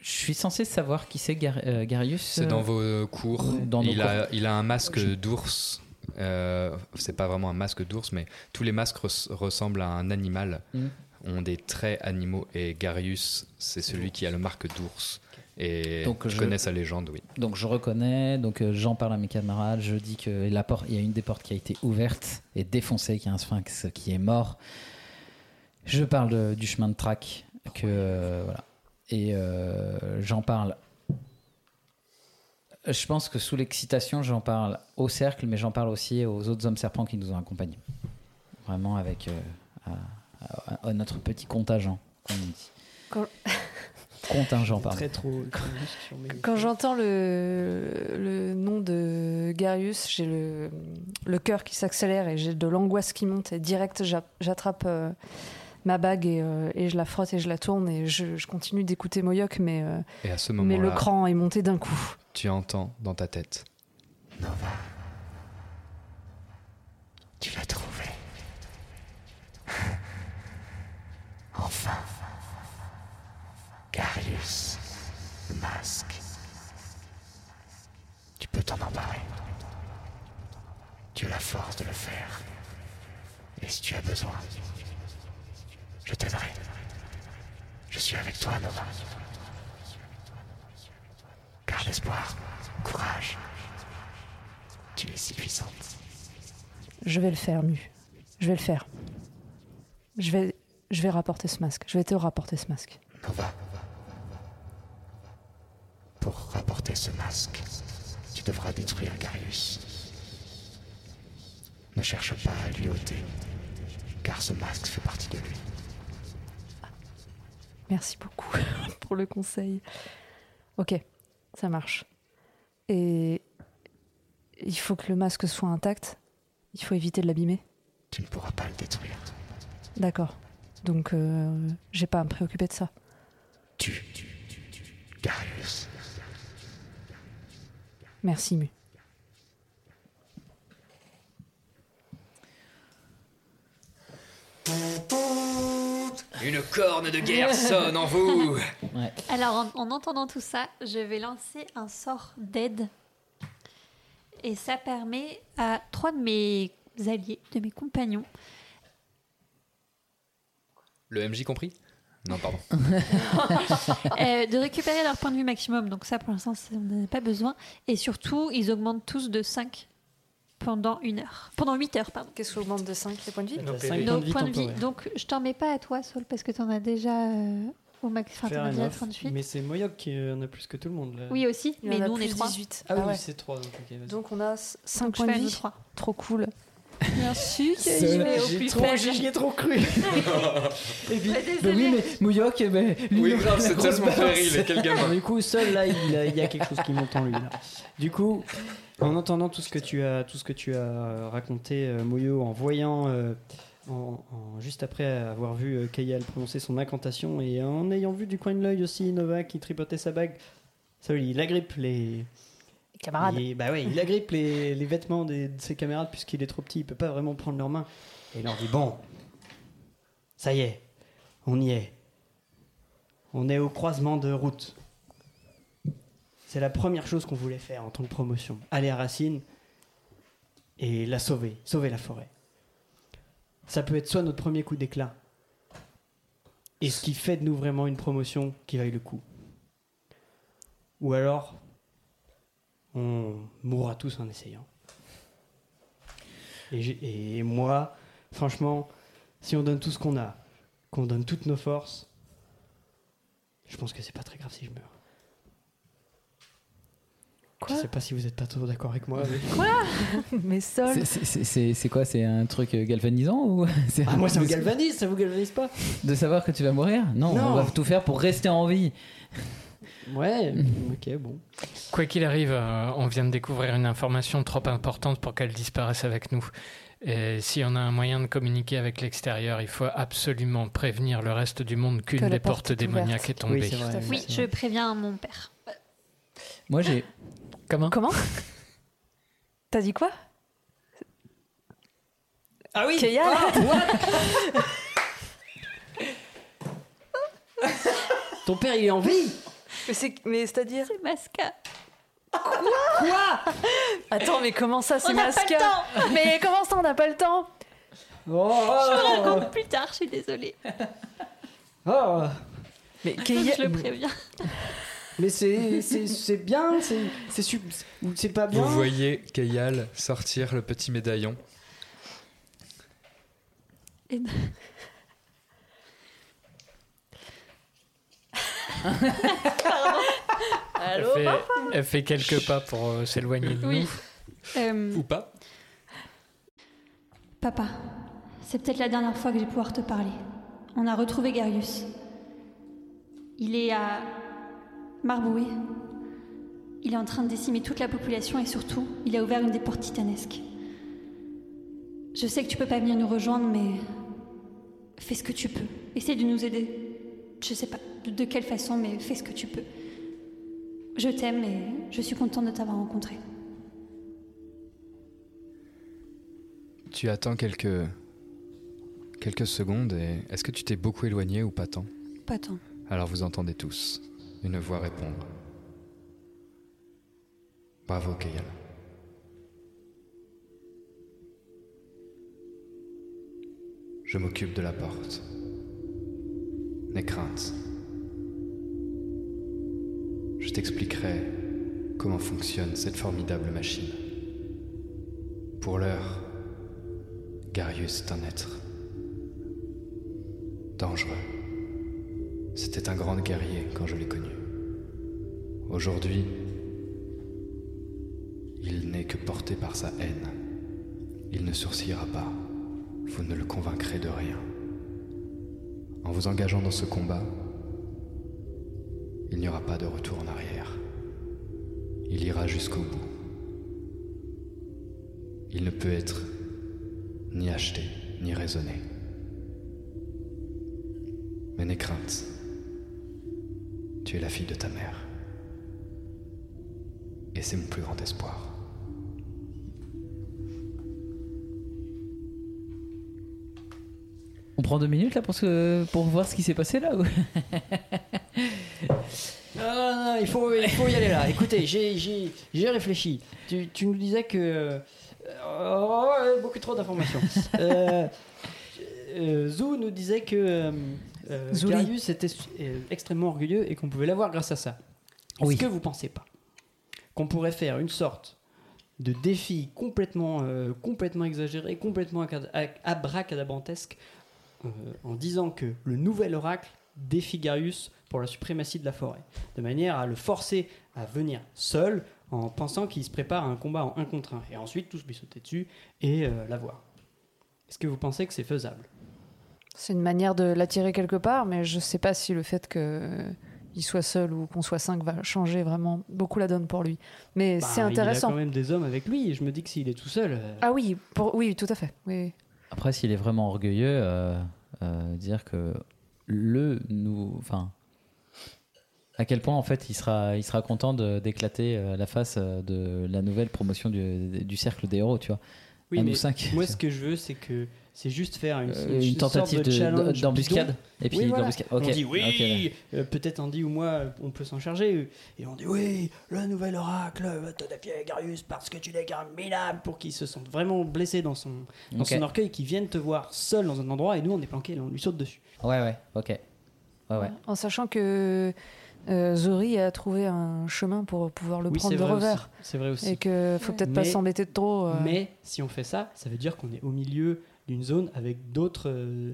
Je suis censé savoir qui c'est Gar- euh, Garius. C'est euh, dans vos cours. Dans nos il, a, cours. il a un masque Je- d'ours. Euh, c'est pas vraiment un masque d'ours, mais tous les masques res- ressemblent à un animal, Mhm. Ont des traits animaux. Et Garius, c'est celui qui a le marque d'ours. Et Donc, je, je- connais sa légende, oui. Donc je reconnais, donc euh, j'en parle à mes camarades, je dis que la porte, il y a une des portes qui a été ouverte et défoncée, qu'il y a un sphinx qui est mort. Je parle de- du chemin de track, que euh, voilà, et euh, j'en parle. Je pense que sous l'excitation, j'en parle au cercle, mais j'en parle aussi aux autres hommes serpents qui nous ont accompagnés. Vraiment avec euh, à- à- à notre petit contingent, comme on dit. Quand- (laughs) Contingent, pardon. Très trop. Quand j'entends le, le nom de Garius, j'ai le, le cœur qui s'accélère et j'ai de l'angoisse qui monte. Et direct, j'a- j'attrape euh, ma bague et, euh, et je la frotte et je la tourne et je, je continue d'écouter Moyoc, mais, euh, Et à ce mais le cran est monté d'un coup. tu entends dans ta tête Tu l'as trouvé. Enfin. Garius, le masque. Tu peux t'en emparer. Tu as la force de le faire. Et si tu as besoin, je t'aiderai. Je suis avec toi, Nova. Garde espoir, courage. Tu es si puissante. Je vais le faire, Mu. Je vais le faire. Je vais, je vais rapporter ce masque. Je vais te rapporter ce masque. Nova. Pour rapporter ce masque, tu devras détruire Garius. Ne cherche pas à lui ôter, car ce masque fait partie de lui. Merci beaucoup (laughs) pour le conseil. Ok, ça marche. Et il faut que le masque soit intact. Il faut éviter de l'abîmer. Tu ne pourras pas le détruire. D'accord. Donc, euh, j'ai pas à me préoccuper de ça. Tu, Garius. Merci, Mu. Une corne de guerre sonne en vous (laughs) Alors, en, en entendant tout ça, je vais lancer un sort d'aide. Et ça permet à trois de mes alliés, de mes compagnons, Le MJ compris? Non, pardon. (laughs) (laughs) euh, de récupérer leur point de vue maximum. Donc ça, pour l'instant, on n'en a pas besoin. Et surtout, ils augmentent tous de 5 pendant une heure. Pendant 8 heures, pardon. Qu'est-ce qu'on augmente de 5 les points de vie? Nos points de vie points de vie. temporaires. Donc, je t'en mets pas à toi, Saul, parce que t'en as déjà euh, au max. Enfin, Fair t'en as déjà enough. 38. Mais c'est Moyoc qui en a plus que tout le monde. Là. Oui, aussi, mais nous, on est plus 3. 18. Ah, oui, ouais. c'est 3. Donc. Donc, on a 5 Donc, points de vie. trois. Trop cool. Merci, J'ai trop, faible. j'y ai trop cru. (laughs) Et puis, Bah, bah oui, mais Mouyok, eh ben, lui, Oui, grave, la c'est tellement rire, quel gamin. Du coup, seul là, il, y a quelque chose qui monte en lui. Là. Du coup, en entendant tout ce que tu as, tout ce que tu as raconté, euh, Moyo, en voyant, euh, en, en- juste après avoir vu euh, Kayal prononcer son incantation et en ayant vu du coin de l'œil aussi Nova qui tripotait sa bague, ça, il agrippe les. Bah il agrippe les, vêtements de ses camarades puisqu'il est trop petit, il peut pas vraiment prendre leurs mains. Et il leur dit Bon, ça y est, on y est. On est au croisement de routes. c'est la première chose qu'on voulait faire en tant que promotion. Aller à Racine et la sauver, sauver la forêt. Ça peut être soit notre premier coup d'éclat, et ce qui fait de nous vraiment une promotion qui vaille le coup. Ou alors, on mourra tous en essayant. Et, moi, franchement, si on donne tout ce qu'on a, qu'on donne toutes nos forces, je pense que c'est pas très grave si je meurs. Quoi Je sais pas si vous êtes pas trop d'accord avec moi. mais- Quoi (laughs) Mais Sol. C'est- quoi C'est un truc euh, galvanisant ou (laughs) c'est Ah, moi, ça me (laughs) galvanise, ça vous galvanise pas? De savoir que tu vas mourir? Non, Non. on va tout faire pour rester en vie. Ouais, (clears throat) ok, bon. Quoi qu'il arrive, euh, on vient de découvrir une information trop importante pour qu'elle disparaisse avec nous. Et si on a un moyen de communiquer avec l'extérieur, il faut absolument prévenir le reste du monde qu'une des porte portes démoniaques est tombée. Oui, c'est vrai, Oui, je préviens mon père. Moi j'ai. Comment? Comment? T'as dit quoi? Ah oui Keyal (laughs) Ton père, il est en vie Mais c'est- Mais c'est-à-dire C'est Masca. Quoi Attends, mais comment ça, c'est On n'a pas Masca le temps. Mais comment ça, on n'a pas le temps Je vous raconte plus tard, je suis désolée. Oh. Mais Je le préviens. Mais c'est c'est- c'est bien, c'est c'est sup- ou c'est pas bien. Vous voyez Kayal sortir le petit médaillon. Et- Elle fait, elle fait quelques pas pour euh, s'éloigner de Oui. nous. Euh, Ou pas Papa, c'est peut-être la dernière fois que je vais pouvoir te parler. On a retrouvé Garius. Il est à Marboué. Il est en train de décimer toute la population et surtout, il a ouvert une des portes titanesques. Je sais que tu peux pas venir nous rejoindre, mais fais ce que tu peux. Essaie de nous aider. Je sais pas de- quelle façon, mais fais ce que tu peux. Je t'aime et je suis contente de t'avoir rencontré. Tu attends quelques quelques secondes et est-ce que tu t'es beaucoup éloigné ou pas tant? Pas tant. Alors vous entendez tous une voix répondre. Bravo Kayal. Je m'occupe de la porte. N'aie crainte. Je t'expliquerai comment fonctionne cette formidable machine. Pour l'heure, Garius est un être dangereux. C'était un grand guerrier quand je l'ai connu. Aujourd'hui, il n'est que porté par sa haine. Il ne sourcillera pas. Vous ne le convaincrez de rien. En vous engageant dans ce combat, il n'y aura pas de retour en arrière. Il ira jusqu'au bout. Il ne peut être ni acheté, ni raisonné. Mais n'aie crainte. Tu es la fille de ta mère. Et c'est mon plus grand espoir. On prend deux minutes là pour, pour voir ce qui s'est passé là (laughs) Non, non, non, il faut, il faut y aller là. Écoutez, j'ai- réfléchi. Tu, tu nous disais que. euh, oh, beaucoup trop d'informations. (laughs) euh, euh, Zou nous disait que euh, euh. Darius était extrêmement orgueilleux et qu'on pouvait l'avoir grâce à ça. Est-ce Oui. que vous pensez pas qu'on pourrait faire une sorte de défi complètement, complètement exagéré, complètement acad- ac- abracadabrantesque euh, en disant que le nouvel oracle défie Garius pour la suprématie de la forêt, de manière à le forcer à venir seul en pensant qu'il se prépare à un combat en un contre un, et ensuite tous lui sauter dessus et euh, l'avoir. Est-ce que vous pensez que c'est faisable? C'est une manière de l'attirer quelque part, mais je sais pas si le fait qu'il soit seul ou qu'on soit cinq va changer vraiment beaucoup la donne pour lui. Mais Bah, c'est intéressant. Il a quand même des hommes avec lui, et je me dis que s'il est tout seul... euh, Ah oui, pour... oui, tout à fait. Oui. Après, s'il est vraiment orgueilleux, euh, euh, dire que le nous, enfin, à quel point en fait il sera, il sera content d'éclater euh, la face euh, de la nouvelle promotion du, du cercle des héros, tu vois. Oui, Un mais ou cinq. moi, ce que je veux, c'est que C'est juste faire une, Euh, une tentative de d'embuscade. Et puis Oui, voilà. d'embuscade. Ok. On dit oui, euh, peut-être Andy ou moi, on peut s'en charger. Et on dit oui, le nouvel oracle va te défier Garius parce que tu n'es qu'un minable pour qu'il se sente vraiment blessé dans son, dans son orgueil, qu'il vienne te voir seul dans un endroit et nous on est planqué, là, on lui saute dessus. Ouais, ouais, ok. Ouais, ouais. En sachant que euh, Zori a trouvé un chemin pour pouvoir le Oui, prendre de revers. aussi. C'est vrai aussi. Et que faut peut-être pas s'embêter de trop. euh. Mais si on fait ça, ça veut dire qu'on est au milieu d'une zone avec d'autres euh,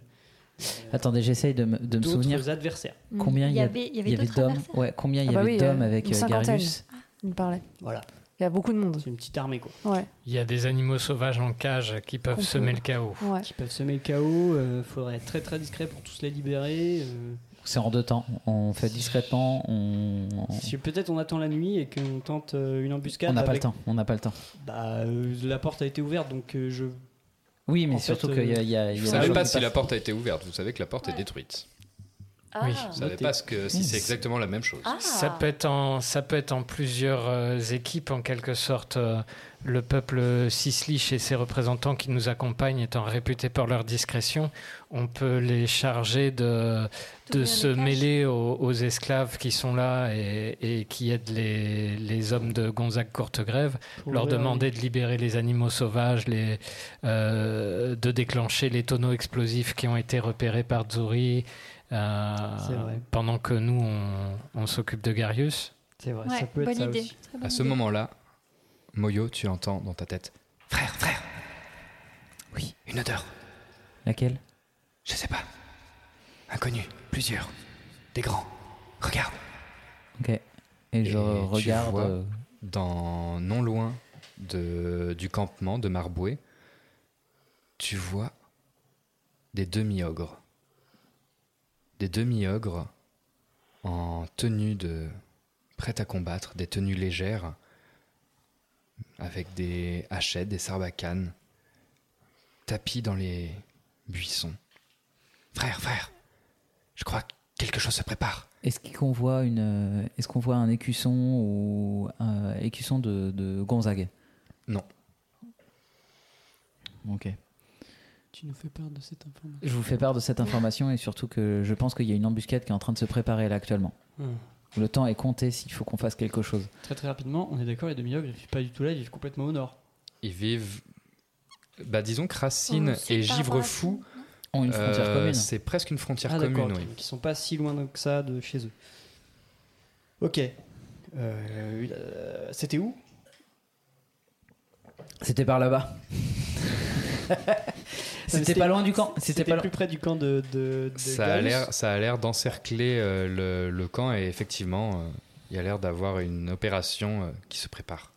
Attendez, j'essaye de me, de me d'autres souvenir. adversaires. Combien il y, a- avait- il y avait d'autres d'hommes adversaires Ouais, combien il y Ah bah avait oui, d'hommes avec euh, cinquantaine. Garius Il me parlait. Voilà. Il y a beaucoup de monde. C'est une petite armée quoi. Ouais. Il y a des animaux sauvages en cage qui peuvent semer le chaos. Ouais. Qui peuvent semer le chaos. euh, faudrait être très très discret pour tous les libérer. euh. C'est en deux temps. On fait discrètement. On, Si peut-être on attend la nuit et qu'on tente euh, une embuscade. on n'a pas le avec- temps. On n'a pas le temps. Bah, euh, la porte a été ouverte donc euh, je. Oui, mais En surtout fait, qu'il y a, y a- il y a Vous des savez pas si la porte a été ouverte, vous savez que la porte est détruite. Ah, Oui. Vous savez Notez. pas ce que, si c'est exactement la même chose. Ah. Ça peut être en, ça peut être en plusieurs euh, équipes en quelque sorte. Le peuple Sislich et ses représentants qui nous accompagnent étant réputés pour leur discrétion, on peut les charger de, de se mêler aux, aux esclaves qui sont là et, et qui aident les, les hommes de Gonzague Courtegrève, leur demander de libérer les animaux sauvages, les, euh, de déclencher les tonneaux explosifs qui ont été repérés par Zuri. euh, pendant que nous on, on s'occupe de Garius. C'est vrai, Ouais, ça peut être bonne ça idée. aussi. À ce moment-là, Moyo, tu entends dans ta tête Frère, frère. Oui, une odeur. Laquelle? Je sais pas. Inconnu. Plusieurs. Des grands. Regarde. Ok. Et je tu regarde. vois euh, dans non loin de, du campement de Marboué, tu vois des demi-ogres. Des demi-ogres en tenue de prêt à combattre, des tenues légères, avec des hachettes, des sarbacanes, tapis dans les buissons. Frère, frère. Je crois que quelque chose se prépare. Est-ce qu'on voit une, euh, est-ce qu'on voit un écusson ou un écusson de, de Gonzague? Non. Ok. Tu nous fais peur de cette information. Je vous fais part de cette information et surtout que je pense qu'il y a une embuscade qui est en train de se préparer là actuellement. Hum. Le temps est compté s'il faut qu'on fasse quelque chose. Très très rapidement, on est d'accord, les demi-ogres ils vivent pas du tout là, ils vivent complètement au nord. Ils vivent. Bah, disons que Racine Oh, et Givrefou, Ont une frontière euh, commune. c'est presque une frontière ah d'accord, commune, ok. oui. ils sont pas si loin que ça de chez eux. Ok. Euh, euh, C'était où? C'était par là-bas. (laughs) C'était pas loin du camp. C'était pas plus près du camp de. de, de Ça a l'air, ça a l'air d'encercler euh, le, le camp et effectivement, euh, il y a l'air d'avoir une opération euh, qui se prépare.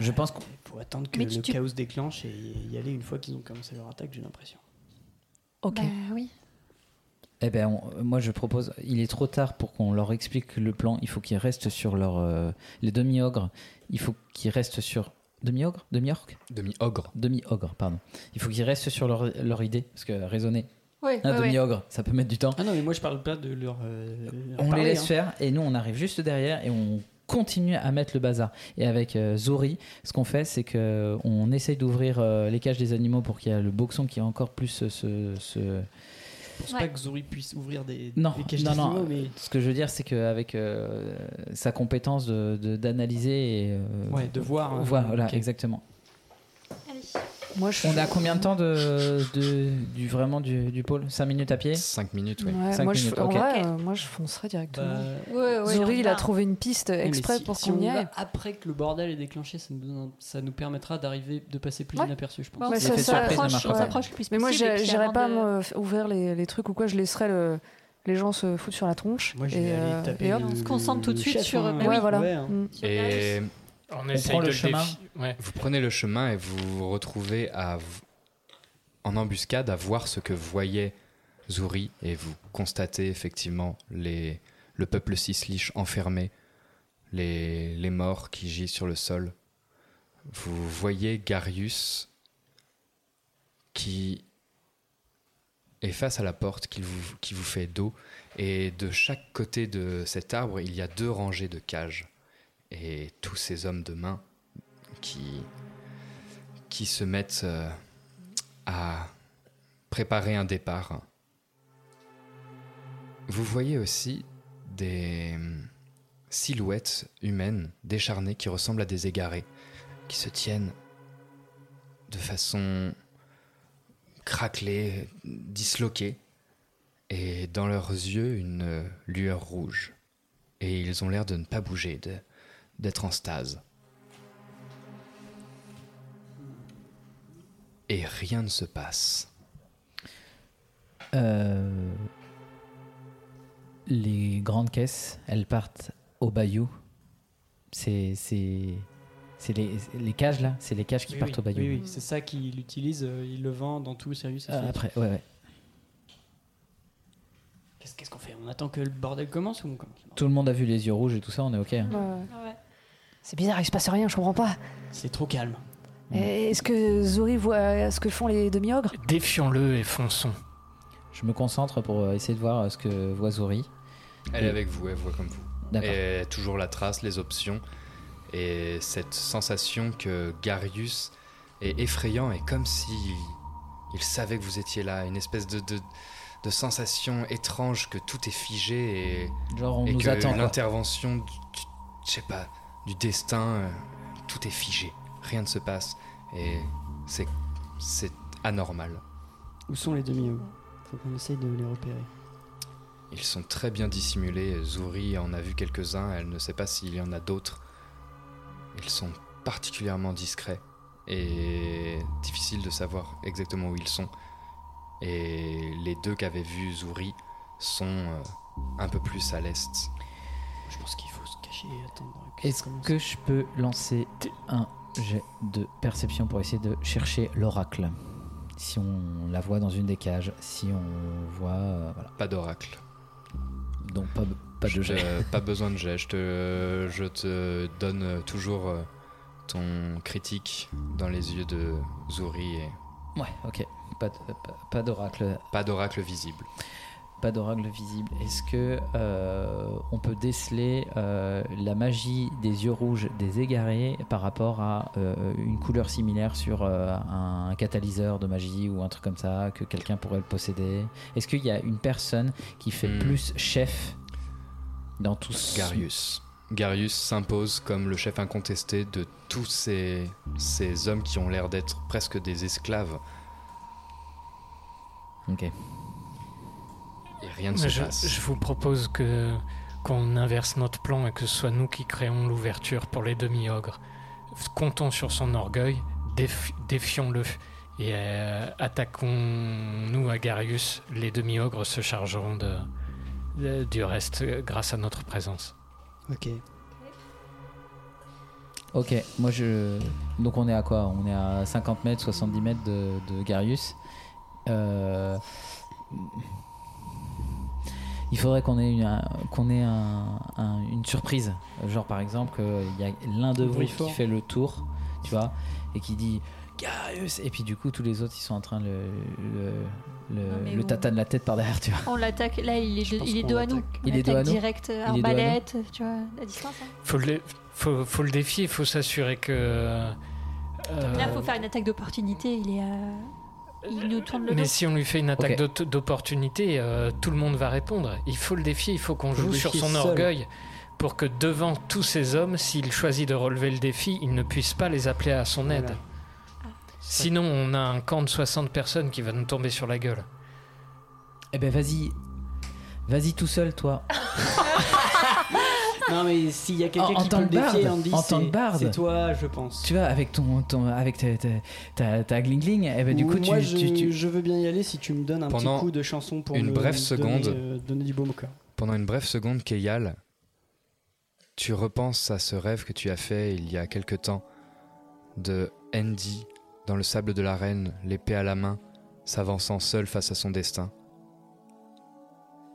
Je pense qu'on Il faut attendre que Mais le tu- chaos se déclenche et y aller une fois qu'ils ont commencé leur attaque, j'ai l'impression. Ok. Bah oui. Eh ben, on- moi je propose. Il est trop tard pour qu'on leur explique le plan. Il faut qu'ils restent sur leur euh, les demi-ogres. Il faut qu'ils restent sur demi-ogre, demi-orc, Demi-ogre. demi-ogre, pardon. Il faut qu'ils restent sur leur, leur idée parce que raisonner. Oui, Un ouais, ouais. demi-ogre, ça peut mettre du temps. Ah non, mais moi je parle pas de leur. euh, leur On parler, les laisse hein. faire et nous on arrive juste derrière et on continue à mettre le bazar. Et avec euh, Zori, ce qu'on fait, c'est que on essaye d'ouvrir euh, les cages des animaux pour qu'il y ait le boxon qui ait encore plus ce, pense Ouais. pas que Zori puisse ouvrir des, Non, des cages non, non. d'animaux, mais. Ce que je veux dire, c'est qu'avec euh, sa compétence de- de- d'analyser et euh, Ouais, de voir, euh, voilà, exactement. Allez. Moi, je On a combien de temps de, de- du vraiment du, du pôle? 5 minutes à pied? 5 minutes, oui. Ouais, moi, je, minutes, en ok. vrai, euh, moi, je foncerais directement. Bah, Ouais, on il a trouvé une piste exprès si- pour si qu'on on y aille. après que le bordel est déclenché, ça nous, donne- ça nous permettra d'arriver, de passer plus Ouais. inaperçu, je pense. On ça, ça- s'approche le plus Mais moi, j'irais pas de- ouvrir les, les trucs ou quoi. Je laisserais le- les gens se foutre sur la tronche. Moi, je et, euh, taper et hop. On se concentre tout de suite sur- hein. bah ouais, voilà. Ouais, hein. Mm. Sur Et On essaye prend de le le chemin. défi- ouais. vous prenez le chemin et vous vous retrouvez à, en embuscade à voir ce que voyait Zuri et vous constatez effectivement les, le peuple Sislich enfermé, les, les morts qui gisent sur le sol. Vous voyez Garius qui est face à la porte qui vous, qui vous fait dos et de chaque côté de cet arbre il y a deux rangées de cages et tous ces hommes de main qui, qui se mettent euh, à préparer un départ. Vous voyez aussi des silhouettes humaines décharnées qui ressemblent à des égarés, qui se tiennent de façon craquelée, disloquée, et dans leurs yeux une lueur rouge. Et ils ont l'air de ne pas bouger, d'être en stase. Et rien ne se passe. Euh, les grandes caisses, elles partent au bayou. C'est c'est les, les, cages là, c'est les cages qui partent au bayou. Oui, oui, c'est ça qu'il utilise, euh, il le vend dans tout le service. Euh, après, ouais, ouais. Qu'est-ce qu'on fait? On attend que le bordel commence ou on commence? Tout le monde a vu les yeux rouges et tout ça, on est ok. Hein. Ouais. C'est bizarre, il se passe rien, je comprends pas. C'est trop calme. Est-ce que Zori voit ce que font les demi-ogres? Défions-le et fonçons. Je me concentre pour euh, essayer de voir ce que voit Zori. Elle est avec vous, elle voit comme vous. Et toujours la trace, les options. Et cette sensation que Garius est effrayant et comme si il savait que vous étiez là, une espèce de, de, sensation étrange que tout est figé et, Genre on et nous que attend. L'intervention, du, je sais pas, du destin, euh, tout est figé, rien ne se passe et c'est c'est anormal. Où sont les demi-ogres Faut qu'on essaye de les repérer. Ils sont très bien dissimulés. Zouri en a vu quelques-uns. Elle ne sait pas s'il y en a d'autres. Ils sont particulièrement discrets et difficile de savoir exactement où ils sont. Et les deux qu'avait vu Zouri sont euh, un peu plus à l'est. Je pense qu'il faut se cacher et attendre. Est-ce que je peux lancer un jet de perception pour essayer de chercher l'oracle? Si on la voit dans une des cages, si on voit. euh, voilà. Pas d'oracle. Donc pas, pas de Je- jet. (laughs) pas besoin de jet. Je te, je te donne toujours euh, ton critique dans les yeux de Zouri et Ouais, ok. Pas, de- pas, pas d'oracle. pas d'oracle visible. Pas d'oracle visible. Est-ce que euh, on peut déceler euh, la magie des yeux rouges des égarés par rapport à euh, une couleur similaire sur un catalyseur de magie ou un truc comme ça que quelqu'un pourrait le posséder? Est-ce qu'il y a une personne qui fait Hmm. plus chef dans tout ce Garius. Garius s'impose comme le chef incontesté de tous ces, ces hommes qui ont l'air d'être presque des esclaves. Ok. Et rien ne se je, passe. je vous propose que qu'on inverse notre plan et que ce soit nous qui créons l'ouverture pour les demi-ogres. Comptons sur son orgueil, défi- défions-le et euh, attaquons-nous à Garius. Les demi-ogres se chargeront de, de- du reste grâce à notre présence. Ok. Ok, moi je. Donc on est à quoi? On est à 50 mètres, 70 mètres de, de Garius. Euh, Il faudrait qu'on ait, une, un- qu'on ait un- un- une surprise. Genre par exemple, il y a l'un de vous qui fait le tour, tu vois, et qui dit Garius Et puis du coup, tous les autres ils sont en train de le, le, le, Non, mais le on- tatane la tête par derrière, tu vois. On l'attaque. Là, il est, de- il est dos à nous. Il est dos à attaque nous direct, euh, Il est dos à nous arbalète, tu vois, à distance. hein. Faut le, faut, faut le défier, il faut s'assurer que. euh, Là, il faut faire une attaque d'opportunité. Il est. à- Il nous tourne le dos. Mais si on lui fait une attaque d'opportunité, euh, tout le monde va répondre. Il faut le défier, il faut qu'on joue sur son seul. orgueil pour que devant tous ces hommes, s'il choisit de relever le défi, il ne puisse pas les appeler à son aide. Voilà. Sinon, on a un camp de 60 personnes qui va nous tomber sur la gueule. Eh ben vas-y, vas-y tout seul, toi. (laughs) Non, mais s'il y a quelqu'un qui tant peut le défier, Andy, en tant que c'est- barde. c'est toi, je pense. Tu vois, avec ton, ton avec ta, ta, ta, ta eh ben, du coup, Moi, tu, je, tu- tu- je veux bien y aller si tu me donnes un Pendant petit coup de chanson pour une me brève donner, seconde. euh, donner du baume au cœur. Pendant une brève seconde, Keyal, tu repenses à ce rêve que tu as fait il y a quelque temps de Andy dans le sable de l'arène, l'épée à la main, s'avançant seul face à son destin.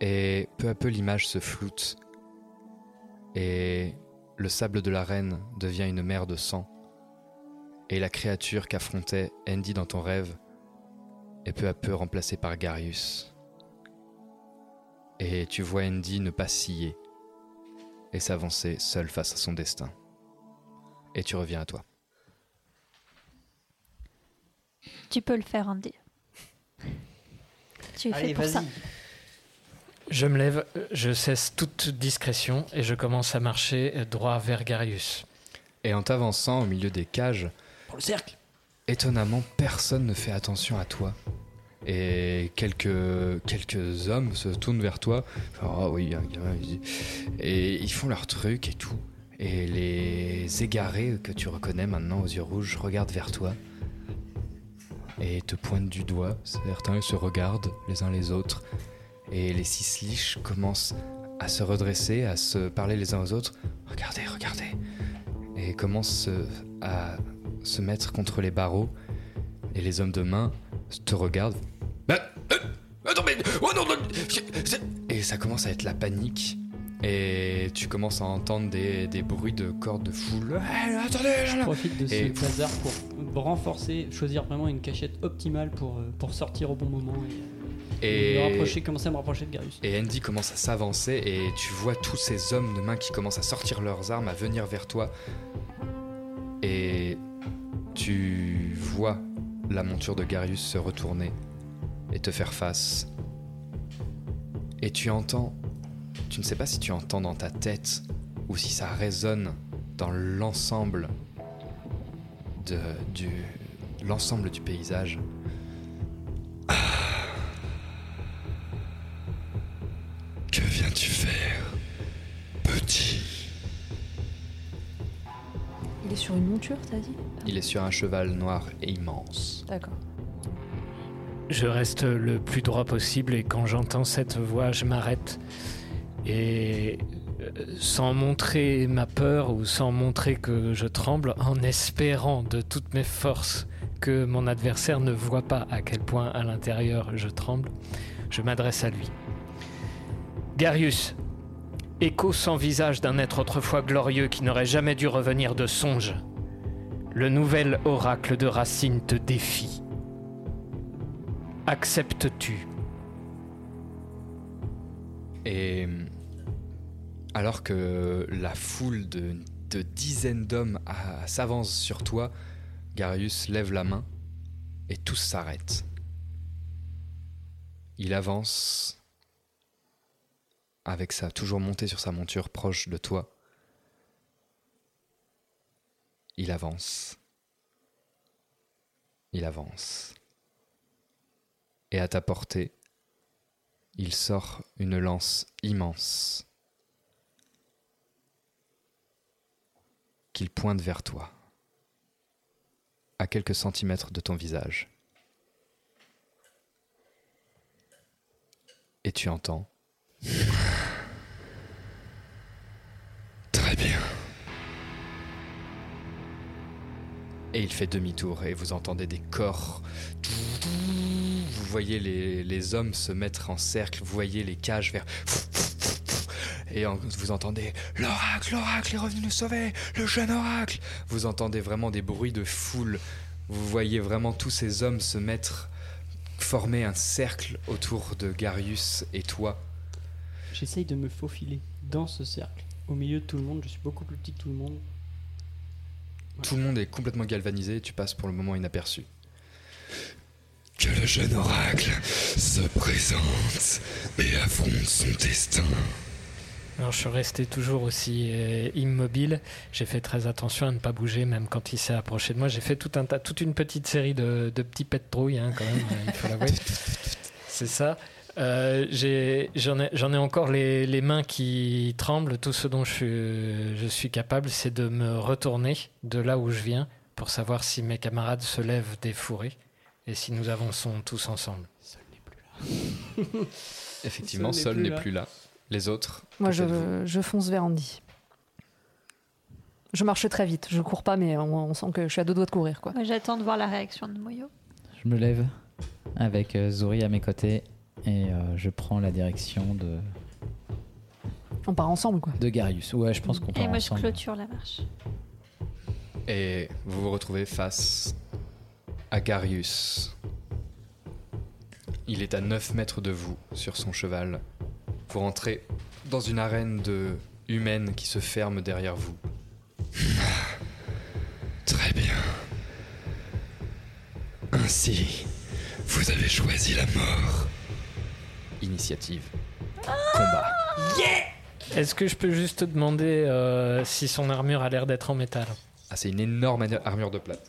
Et peu à peu l'image se floute et le sable de l'arène devient une mer de sang. Et la créature qu'affrontait Andy dans ton rêve est peu à peu remplacée par Garius. Et tu vois Andy ne pas scier et s'avancer seul face à son destin. Et tu reviens à toi. Tu peux le faire, Andy. Tu es Allez, fait pour ça. Je me lève, je cesse toute discrétion et je commence à marcher droit vers Garius. Et en t'avançant au milieu des cages, Pour le cercle. étonnamment, personne ne fait attention à toi. Et quelques, quelques hommes se tournent vers toi. Oh oui, il y a un gamin, il dit- Et ils font leur truc et tout. Et les égarés que tu reconnais maintenant aux yeux rouges regardent vers toi. Et te pointent du doigt. Certains se regardent les uns les autres. Et les six liches commencent à se redresser, à se parler les uns aux autres. Regardez, regardez. Et commencent euh, à se mettre contre les barreaux. Et les hommes de main te regardent. Bah, euh, attends, mais. oh Et ça commence à être la panique. Et tu commences à entendre des, des bruits de cordes de foule. Attendez, Je profite de ce Et- bazar pour renforcer, choisir vraiment une cachette optimale pour, euh, pour sortir au bon moment et, Et- me commencer à me rapprocher de Garius. Et Andy commence à s'avancer et tu vois tous ces hommes de main qui commencent à sortir leurs armes, à venir vers toi. Et tu vois la monture de Garius se retourner et te faire face. Et tu entends, tu ne sais pas si tu entends dans ta tête ou si ça résonne dans l'ensemble de, du l'ensemble du paysage. Que viens-tu faire, petit? Il est sur une monture, t'as dit? Il est sur un cheval noir et immense. D'accord. Je reste le plus droit possible et quand j'entends cette voix, je m'arrête. Et euh, sans montrer ma peur ou sans montrer que je tremble, en espérant de toutes mes forces que mon adversaire ne voit pas à quel point à l'intérieur je tremble, je m'adresse à lui. Garius, écho sans visage d'un être autrefois glorieux qui n'aurait jamais dû revenir de songe. Le nouvel oracle de Racine te défie. Acceptes-tu? Et alors que la foule de, dizaines d'hommes s'avance sur toi, Garius lève la main et tous s'arrêtent. Il avance avec ça, toujours monté sur sa monture proche de toi. Il avance. Il avance. Et à ta portée, il sort une lance immense qu'il pointe vers toi, à quelques centimètres de ton visage. Et tu entends Très bien. Et il fait demi-tour et vous entendez des corps. Vous voyez les, hommes se mettre en cercle, vous voyez les cages vers... Et vous entendez L'oracle, l'oracle est revenu nous sauver, le jeune oracle. Vous entendez vraiment des bruits de foule. Vous voyez vraiment tous ces hommes se mettre, former un cercle autour de Garius et toi. J'essaye de me faufiler dans ce cercle, au milieu de tout le monde. Je suis beaucoup plus petit que tout le monde. Tout le monde est complètement galvanisé et tu passes pour le moment inaperçu. Que le jeune oracle se présente et affronte son destin. Alors je suis resté toujours aussi euh, immobile. J'ai fait très attention à ne pas bouger, même quand il s'est approché de moi. J'ai fait tout un tas, toute une petite série de, de petits pets de trouille, hein, quand même, euh, il faut l'avouer. (laughs) C'est ça. Euh, J'en ai, encore les, les mains qui tremblent. Tout ce dont je suis, je suis capable, c'est de me retourner de là où je viens pour savoir si mes camarades se lèvent des fourrés et si nous avançons tous ensemble. (laughs) Effectivement, Sol n'est plus n'est là. plus là. Les autres Moi, je, fonce vers Andy. Je marche très vite. Je cours pas, mais on, on sent que je suis à deux doigts de courir, quoi. J'attends de voir la réaction de Moyo. Je me lève avec euh, Zuri à mes côtés et euh, je prends la direction de, On part ensemble, quoi. de Garius. Ouais, je pense qu'on Et part moi, je clôture la marche. Et vous vous retrouvez face à Garius. Il est à 9 mètres de vous sur son cheval. Vous rentrez dans une arène de humaine qui se ferme derrière vous. (laughs) Très bien. Ainsi, vous avez choisi la mort. Initiative. Combat. Est-ce que je peux juste te demander euh, si son armure a l'air d'être en métal? Ah, c'est une énorme armure de plate.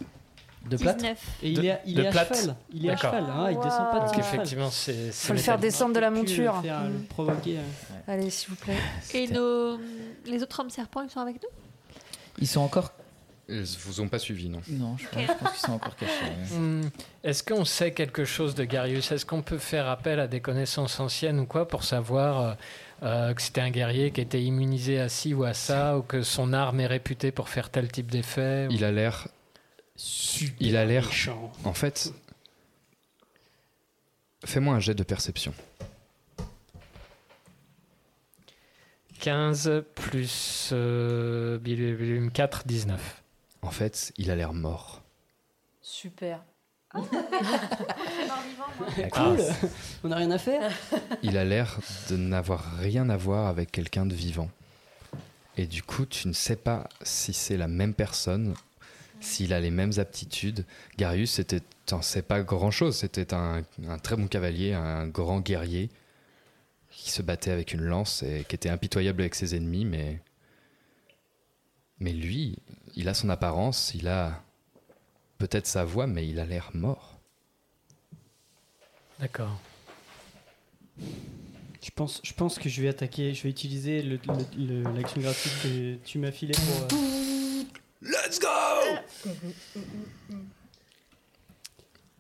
De plate? 19. Et il De- est, il de est à plate? cheval. Il est à D'accord. cheval. hein, il descend pas de Parce son cheval. c'est. c'est Faut le faire métal. descendre de la Pu le monture. faire, le Mm. provoquer. euh. Allez, s'il vous plaît. Et nos... les autres hommes serpents, ils sont avec nous? Ils sont encore. Ils vous ont pas suivi, non? Non, je pense, pense qu'ils sont encore cachés. Hmm, Est-ce qu'on sait quelque chose de Garius? Est-ce qu'on peut faire appel à des connaissances anciennes ou quoi pour savoir euh, euh, que c'était un guerrier qui était immunisé à ci ou à ça, ou que son arme est réputée pour faire tel type d'effet ou- Il a l'air. Il a l'air. méchant. En fait. Fais-moi un jet de perception. 15 plus euh, bim, bim, 4, 19. En fait, il a l'air mort. Super. (laughs) Cool. On n'a rien à faire. (laughs) Il a l'air de n'avoir rien à voir avec quelqu'un de vivant. Et du coup, tu ne sais pas si c'est la même personne, s'il a les mêmes aptitudes. Garius, c'était, t'en sais pas grand-chose. C'était un, un très bon cavalier, un grand guerrier qui se battait avec une lance et qui était impitoyable avec ses ennemis, mais mais lui, il a son apparence, il a peut-être sa voix, mais il a l'air mort. D'accord. Je pense, je pense que je vais attaquer. Je vais utiliser le- le- le- l'action gratuite que tu m'as filé pour. euh, Let's go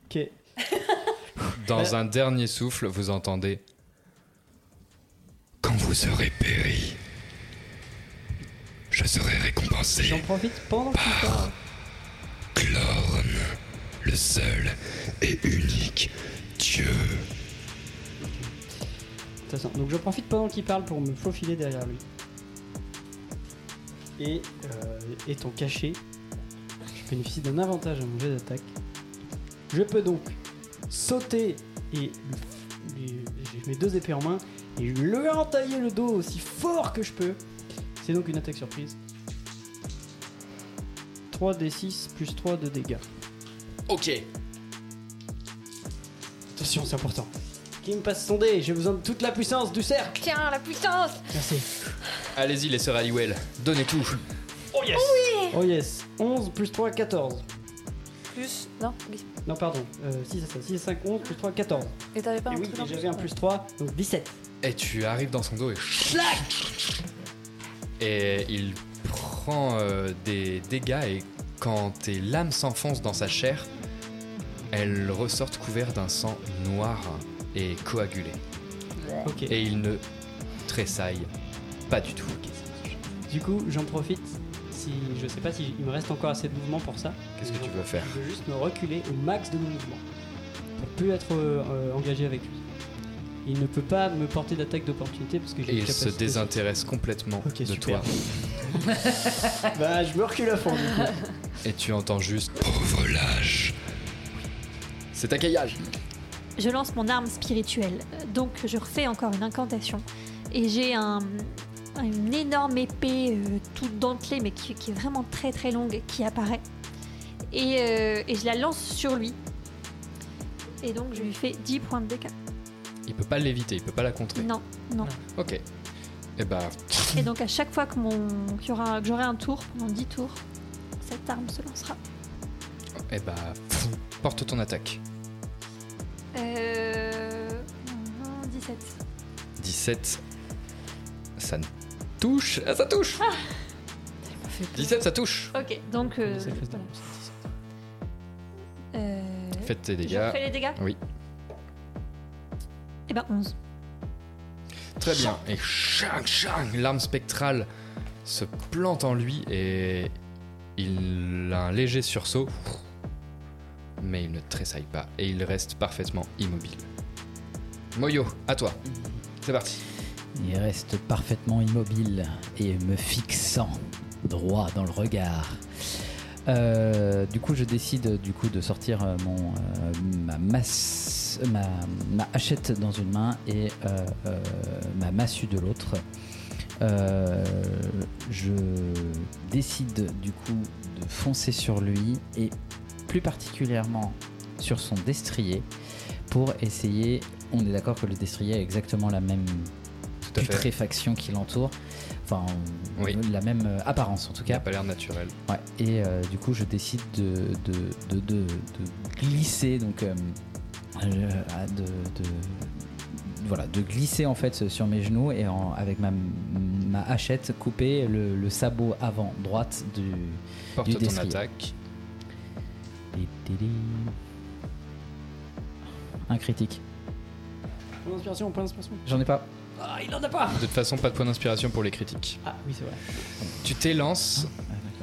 Ok. (laughs) Dans un dernier souffle, vous entendez Quand vous aurez péri, je serai récompensé J'en profite pendant que tu parles. Clorn, le seul et unique Dieu. Intéressant. Donc j'en profite pendant qu'il parle pour me faufiler derrière lui. Et euh, étant caché, je bénéficie d'un avantage à mon jet d'attaque. Je peux donc sauter et j'ai mes deux épées en main et lui entailler le dos aussi fort que je peux. C'est donc une attaque surprise. 3d6 plus 3 de dégâts. Ok. Attention, c'est important. Qui me passe son dé? J'ai besoin de toute la puissance du cercle. Tiens, la puissance Merci. Allez-y, les sœurs Halliwell, donnez tout. Oh yes Oh yes 11 plus 3, 14. Plus. Non, oui. Non, pardon. Euh, 6 à ça. 6 à 5, 11 plus 3, 14. Et t'avais pas Et un oui, truc et en j'avais un plus 3, donc 17. Et tu arrives dans son dos et Et il prend euh, des dégâts et quand tes lames s'enfoncent dans sa chair, elles ressortent couvertes d'un sang noir et coagulé. Et il ne tressaille pas du tout. Du coup, j'en profite. Si je sais pas si il me reste encore assez de mouvement pour ça. Qu'est-ce que tu veux faire? Je veux juste me reculer au max de mon mouvement pour plus être euh, engagé avec lui. Il ne peut pas me porter d'attaque d'opportunité parce que j'ai Et il se désintéresse complètement de super. toi. (laughs) bah, je me recule à fond. du coup. Et tu entends juste Pauvre lâche. C'est ta caillage. Je lance mon arme spirituelle. Donc je refais encore une incantation. Et j'ai un, une énorme épée euh, toute dentelée, mais qui, qui est vraiment très très longue, qui apparaît. Et, euh, et je la lance sur lui. Et donc je lui fais 10 points de dégâts. Il peut pas l'éviter, il peut pas la contrer. Non, non. Ok. Et bah, Et donc à chaque fois que, mon, qu'il y aura, que j'aurai un tour, pendant 10 tours, cette arme se lancera. et bah, pff, porte ton attaque. Euh... non, 17. 17, ça ne touche. Ah, ça touche 17, ça touche. Ok, donc... euh, voilà. Euh, Faites tes dégâts. refais les dégâts? Oui. Et ben 11. Très bien. Et chang, chang, l'arme spectrale se plante en lui et il a un léger sursaut. Mais il ne tressaille pas et il reste parfaitement immobile. Moyo, à toi. C'est parti. Il reste parfaitement immobile et me fixant droit dans le regard. Euh, du coup, je décide du coup de sortir euh, mon euh, ma masse, ma, ma hachette dans une main et euh, euh, ma massue de l'autre. Euh, je décide du coup de foncer sur lui et plus particulièrement sur son destrier pour essayer on est d'accord que le destrier a exactement la même putréfaction qui l'entoure. Enfin, Oui. la même apparence en tout Il n'a cas. pas l'air naturel. Ouais, et euh, du coup, je décide de, de, de, de- de glisser, donc euh, de, de- voilà, de glisser en fait sur mes genoux et en- avec ma, ma hachette couper le, le sabot avant droite du, Porte du ton destrier. attaque. Un critique. Point d'inspiration, point d'inspiration. J'en ai pas. Ah, il en a pas De toute façon, pas de point d'inspiration pour les critiques. Ah, oui, c'est vrai. Tu t'élances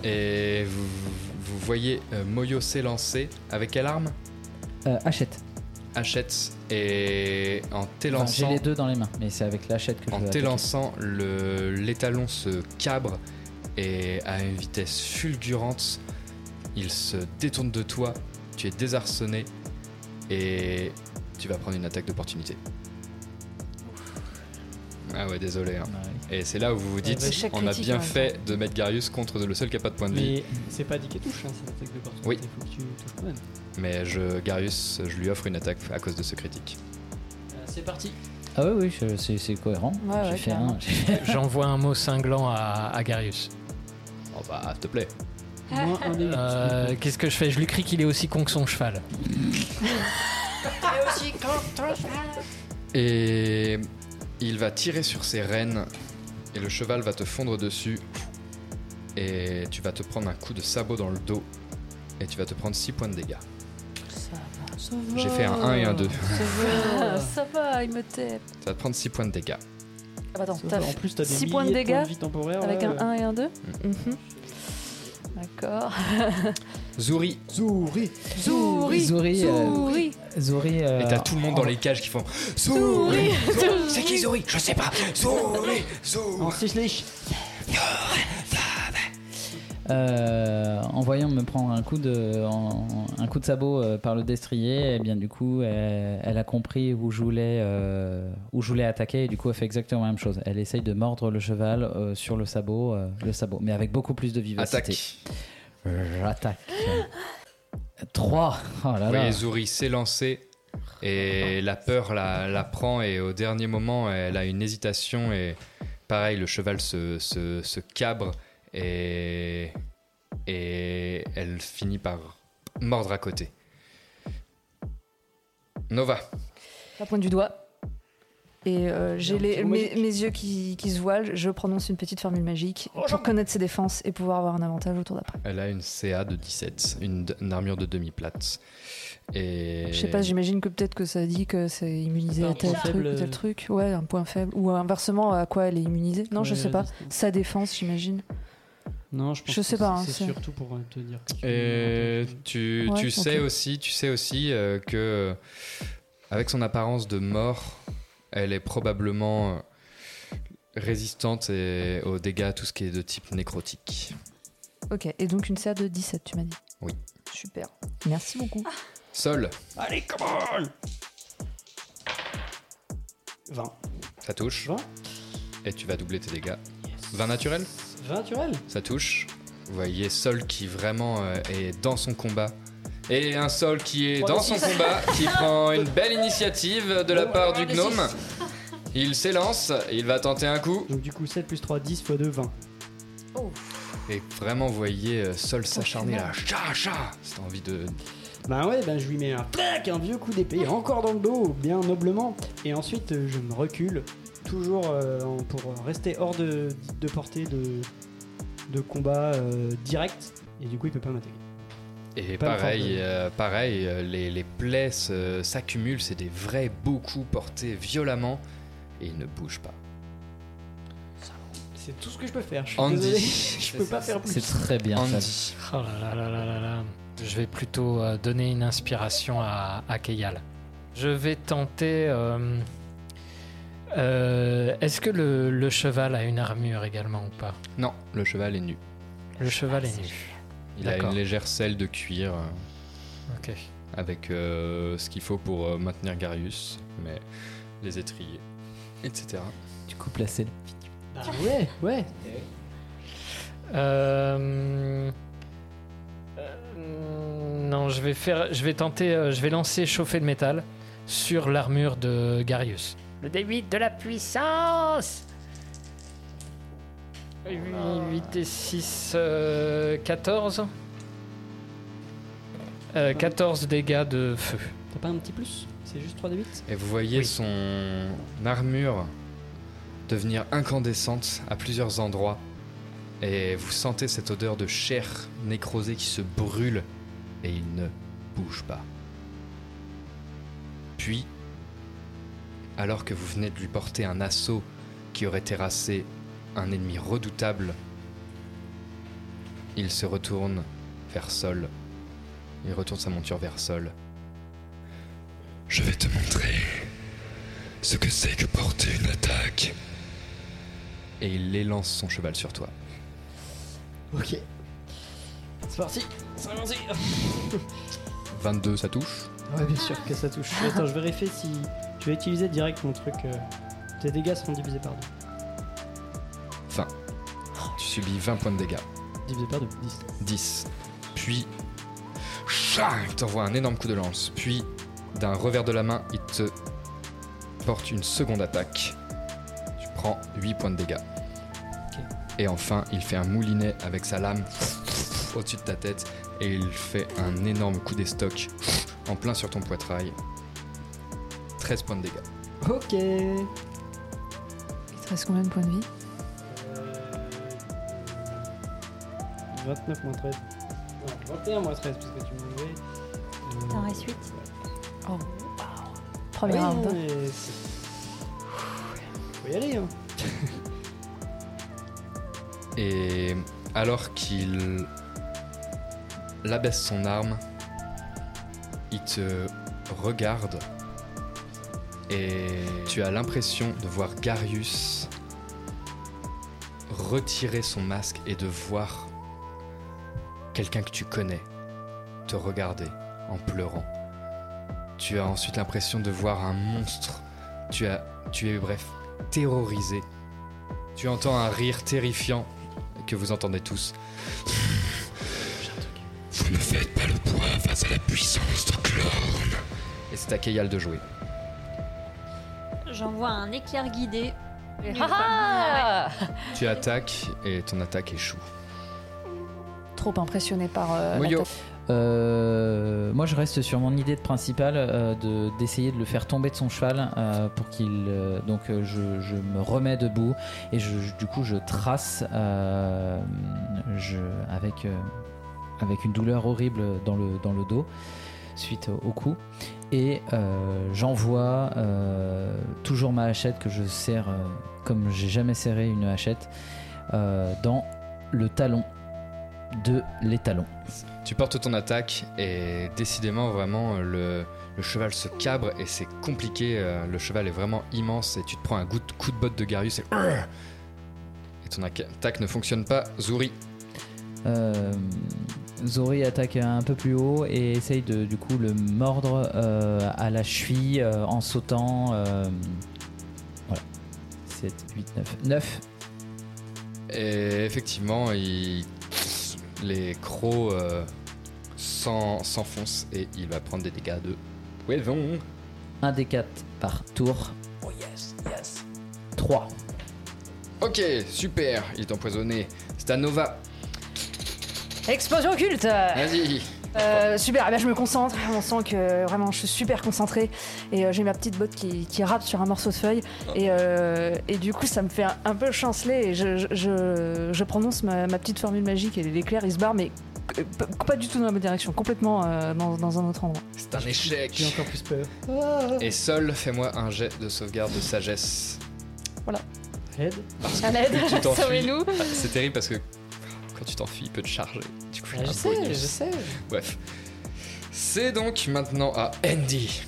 et vous, vous voyez euh, Moyo s'élancer avec quelle arme? Euh, hachette. Hachette et en Enfin, J'ai t'élançant les deux dans les mains, mais c'est avec l'hachette que je en t'élançant l'étalon se cabre et à une vitesse fulgurante il se détourne de toi tu es désarçonné et tu vas prendre une attaque d'opportunité ah ouais désolé hein. et c'est là où vous vous dites Échec on a bien en même fait de mettre Garius contre le seul qui a pas de point de vie Mais c'est pas dit qu'elle touche, hein, cette attaque d'opportunité. Oui. Il faut que tu touches quand même. Mais je Garius je lui offre une attaque à cause de ce critique Euh, c'est parti. Ah oui, oui, c'est c'est cohérent. Ouais, J'ai ouais, fait carrément. un. j'ai fait- J'envoie un mot cinglant à, à Garius. oh bah s'il te plaît. Euh, Qu'est-ce que je fais? Je lui crie qu'il est aussi con que son cheval. Et il va tirer sur ses rênes et le cheval va te fondre dessus et tu vas te prendre un coup de sabot dans le dos et tu vas te prendre 6 points de dégâts. J'ai fait un 1 et un 2. (laughs) Ça va, il me tape. Ça va te prendre 6 points de dégâts. Ah bah attends, t'as en plus, t'as des 6 points de dégâts de vie temporaires, avec là, un euh. 1 et un 2 Mhm. D'accord. (laughs) Zouri. Zouri. Zouri. Zouri. euh, Zouri. Zouri. euh, Et t'as tout le monde dans les cages qui font Zouri. C'est qui Zouri? Je sais pas. Zouri Zouri En. Euh, en voyant me prendre un coup de, en- un coup de sabot euh, par le destrier, et bien du coup, elle, elle a compris où je voulais, euh, où je voulais attaquer, et du coup, elle fait exactement la même chose. Elle essaye de mordre le cheval euh, sur le sabot, euh, le sabot, mais avec beaucoup plus de vivacité. attaque. J'attaque. 3 Oh là là. Zouri s'élancer et la peur la, la prend et au dernier moment elle a une hésitation et pareil le cheval se, se, se cabre et, et elle finit par mordre à côté. Nova. La pointe du doigt. Et euh, j'ai mes, mes yeux qui, qui se voilent. Je prononce une petite formule magique pour connaître ses défenses et pouvoir avoir un avantage au tour d'après. Elle a une CA de 17, une, une armure de demi-plate. Et... Je sais pas, j'imagine que peut-être que ça dit que c'est immunisé Un à tel truc tel truc. Ouais, un point faible. Ou inversement, à quoi elle est immunisée. Non, je Ouais, sais pas. Sa défense, j'imagine. Non, je pense Je sais que pas, c'est- hein, C'est surtout pour euh, te dire que tu. Et tu, Ouais, tu ok. sais aussi, tu sais aussi euh, que avec son apparence de mort, elle est probablement euh, résistante et aux dégâts, tout ce qui est de type nécrotique. Ok, et donc une CA de 17, tu m'as dit. Oui. Super. Merci beaucoup. Sol, Allez, come on 20. ça touche. 20 Et tu vas doubler tes dégâts. 20 naturel? 20 naturel Ça touche. Vous voyez Sol qui vraiment euh, est dans son combat. Et un Sol qui est Trois dans son six. combat, qui (laughs) prend une belle initiative de la Bon, part du gnome. six. Il s'élance, il va tenter un coup. Donc du coup 7 plus 3, 10 x 2, 20. Et vraiment, vous voyez euh, Sol s'acharner là. Cha, cha C'est envie de. Bah ouais, ben je lui mets un tac, un vieux coup d'épée, encore dans le dos, bien noblement. Et ensuite euh, je me recule, toujours euh, pour rester hors de, de portée de, de combat euh, direct. Et du coup il peut pas m'attaquer. Et Pas pareil, euh, pareil les, les plaies s'accumulent, c'est des vrais beaux coups portés violemment et il ne bouge pas. C'est tout ce que je peux faire. Je suis Andy. désolé, (laughs) je peux pas faire plus. C'est très bien. ça. Andy. Oh là là là là là là. Je vais plutôt donner une inspiration à, à Keyal. Je vais tenter. Euh, Est-ce que le, le cheval a une armure également ou pas Non, le cheval est nu. Le cheval est nu. Il a une légère selle de cuir. euh, Ok. Avec euh, ce qu'il faut pour euh, maintenir Garius, mais les étriers, etc. Tu coupes la selle. Bah ouais, ouais. Euh, euh, non, je vais faire, je vais tenter, euh, je vais lancer chauffer le métal sur l'armure de Garius. Le D8 de la puissance 8 et 6, 14. 14 dégâts de feu. T'as pas un petit plus? C'est juste 3 de 8 Et vous voyez son armure devenir incandescente à plusieurs endroits. Et vous sentez cette odeur de chair nécrosée qui se brûle et il ne bouge pas. Puis, alors que vous venez de lui porter un assaut qui aurait terrassé un ennemi redoutable, il se retourne vers Sol. Il retourne sa monture vers Sol. Je vais te montrer ce que c'est que porter une attaque. Et il élance son cheval sur toi. Ok. C'est parti C'est parti 22, ça touche Ouais, bien sûr que ça touche. Attends, je vérifie si. Je vais utiliser direct mon truc. euh, Tes dégâts seront divisés par 2. Fin. Tu subis 20 points de dégâts. Divisé par 2, 10. 10. Puis, il t'envoie un énorme coup de lance. Puis, d'un revers de la main, il te porte une seconde attaque. Tu prends 8 points de dégâts. Et enfin, il fait un moulinet avec sa lame au-dessus de ta tête et il fait un énorme coup d'estoc en plein sur ton poitrail. 13 points de dégâts. Ok. Il te reste combien de points de vie? 29 moins 13. Non, 21 moins 13, parce que tu m'as enlevé. Euh, T'en restes 8. Oh, Premier ouais, round. mais c'est- Faut y aller, hein. (laughs) Et alors qu'il abaisse son arme, il te regarde et tu as l'impression de voir Garius retirer son masque et de voir quelqu'un que tu connais te regarder en pleurant. Tu as ensuite l'impression de voir un monstre. Tu as, tu es bref terrorisé. Tu entends un rire terrifiant que vous entendez tous. Vous ne faites pas le poids face à la puissance de Clorn. Et c'est à Keyal de jouer. J'envoie un éclair guidé. Ah Tu attaques et ton attaque échoue. Trop impressionné par euh, l'attaque. Euh, moi, je reste sur mon idée de principale euh, de d'essayer de le faire tomber de son cheval euh, pour qu'il. euh, donc, je, je me remets debout et je, je- du coup, je trace euh, je, avec euh, avec une douleur horrible dans le dans le dos suite au, coup et euh, j'envoie euh, toujours ma hachette que je serre euh, comme j'ai jamais serré une hachette dans le talon de l'étalon. Tu portes ton attaque et décidément vraiment le, cheval se cabre et c'est compliqué. Le cheval est vraiment immense et tu te prends un coup de, botte de Garius et, ton attaque ne fonctionne pas. Zuri, Euh, Zori attaque un peu plus haut et essaye de du coup le mordre euh, à la cheville euh, en sautant. euh, voilà. 7, 8, 9. 9. Et effectivement, il- les crocs s'en- s'enfoncent et il va prendre des dégâts de poison. 1 des 4 par tour. Oh yes, yes. 3. Ok, super, il est empoisonné. C'est à Nova. Explosion occulte Vas-y. Euh, super, eh ben, je me concentre, on sent que vraiment je suis super concentrée et euh, j'ai ma petite botte qui, qui rappe sur un morceau de feuille et, euh, et du coup ça me fait un, un peu chanceler et je, je, je- je prononce ma, ma petite formule magique et l'éclair il se barre mais euh, pas du tout dans la bonne direction, complètement euh, dans, dans un autre endroit. C'est un échec. J'ai encore plus peur. Et Sol, fais-moi un jet de sauvegarde de sagesse. Voilà. Aide. Parce Un aide, (laughs) sauvez-nous. C'est terrible parce que quand tu t'enfuis, il peut te charger. Du coup, il y a Ah, je un sais, bonus. je sais. Bref. C'est donc maintenant à Andy.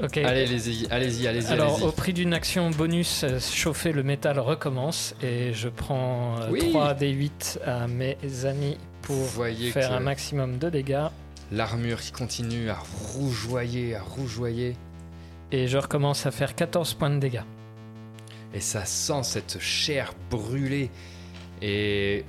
Ok. Allez, allez-y, allez-y, allez-y. Alors, allez-y. au prix d'une action bonus, euh, chauffer le métal recommence et je prends euh, Oui. 3 des 8 à mes amis pour voyez faire un maximum de dégâts. L'armure qui continue à rougeoyer, à rougeoyer. Et je recommence à faire 14 points de dégâts. Et ça sent cette chair brûlée. Et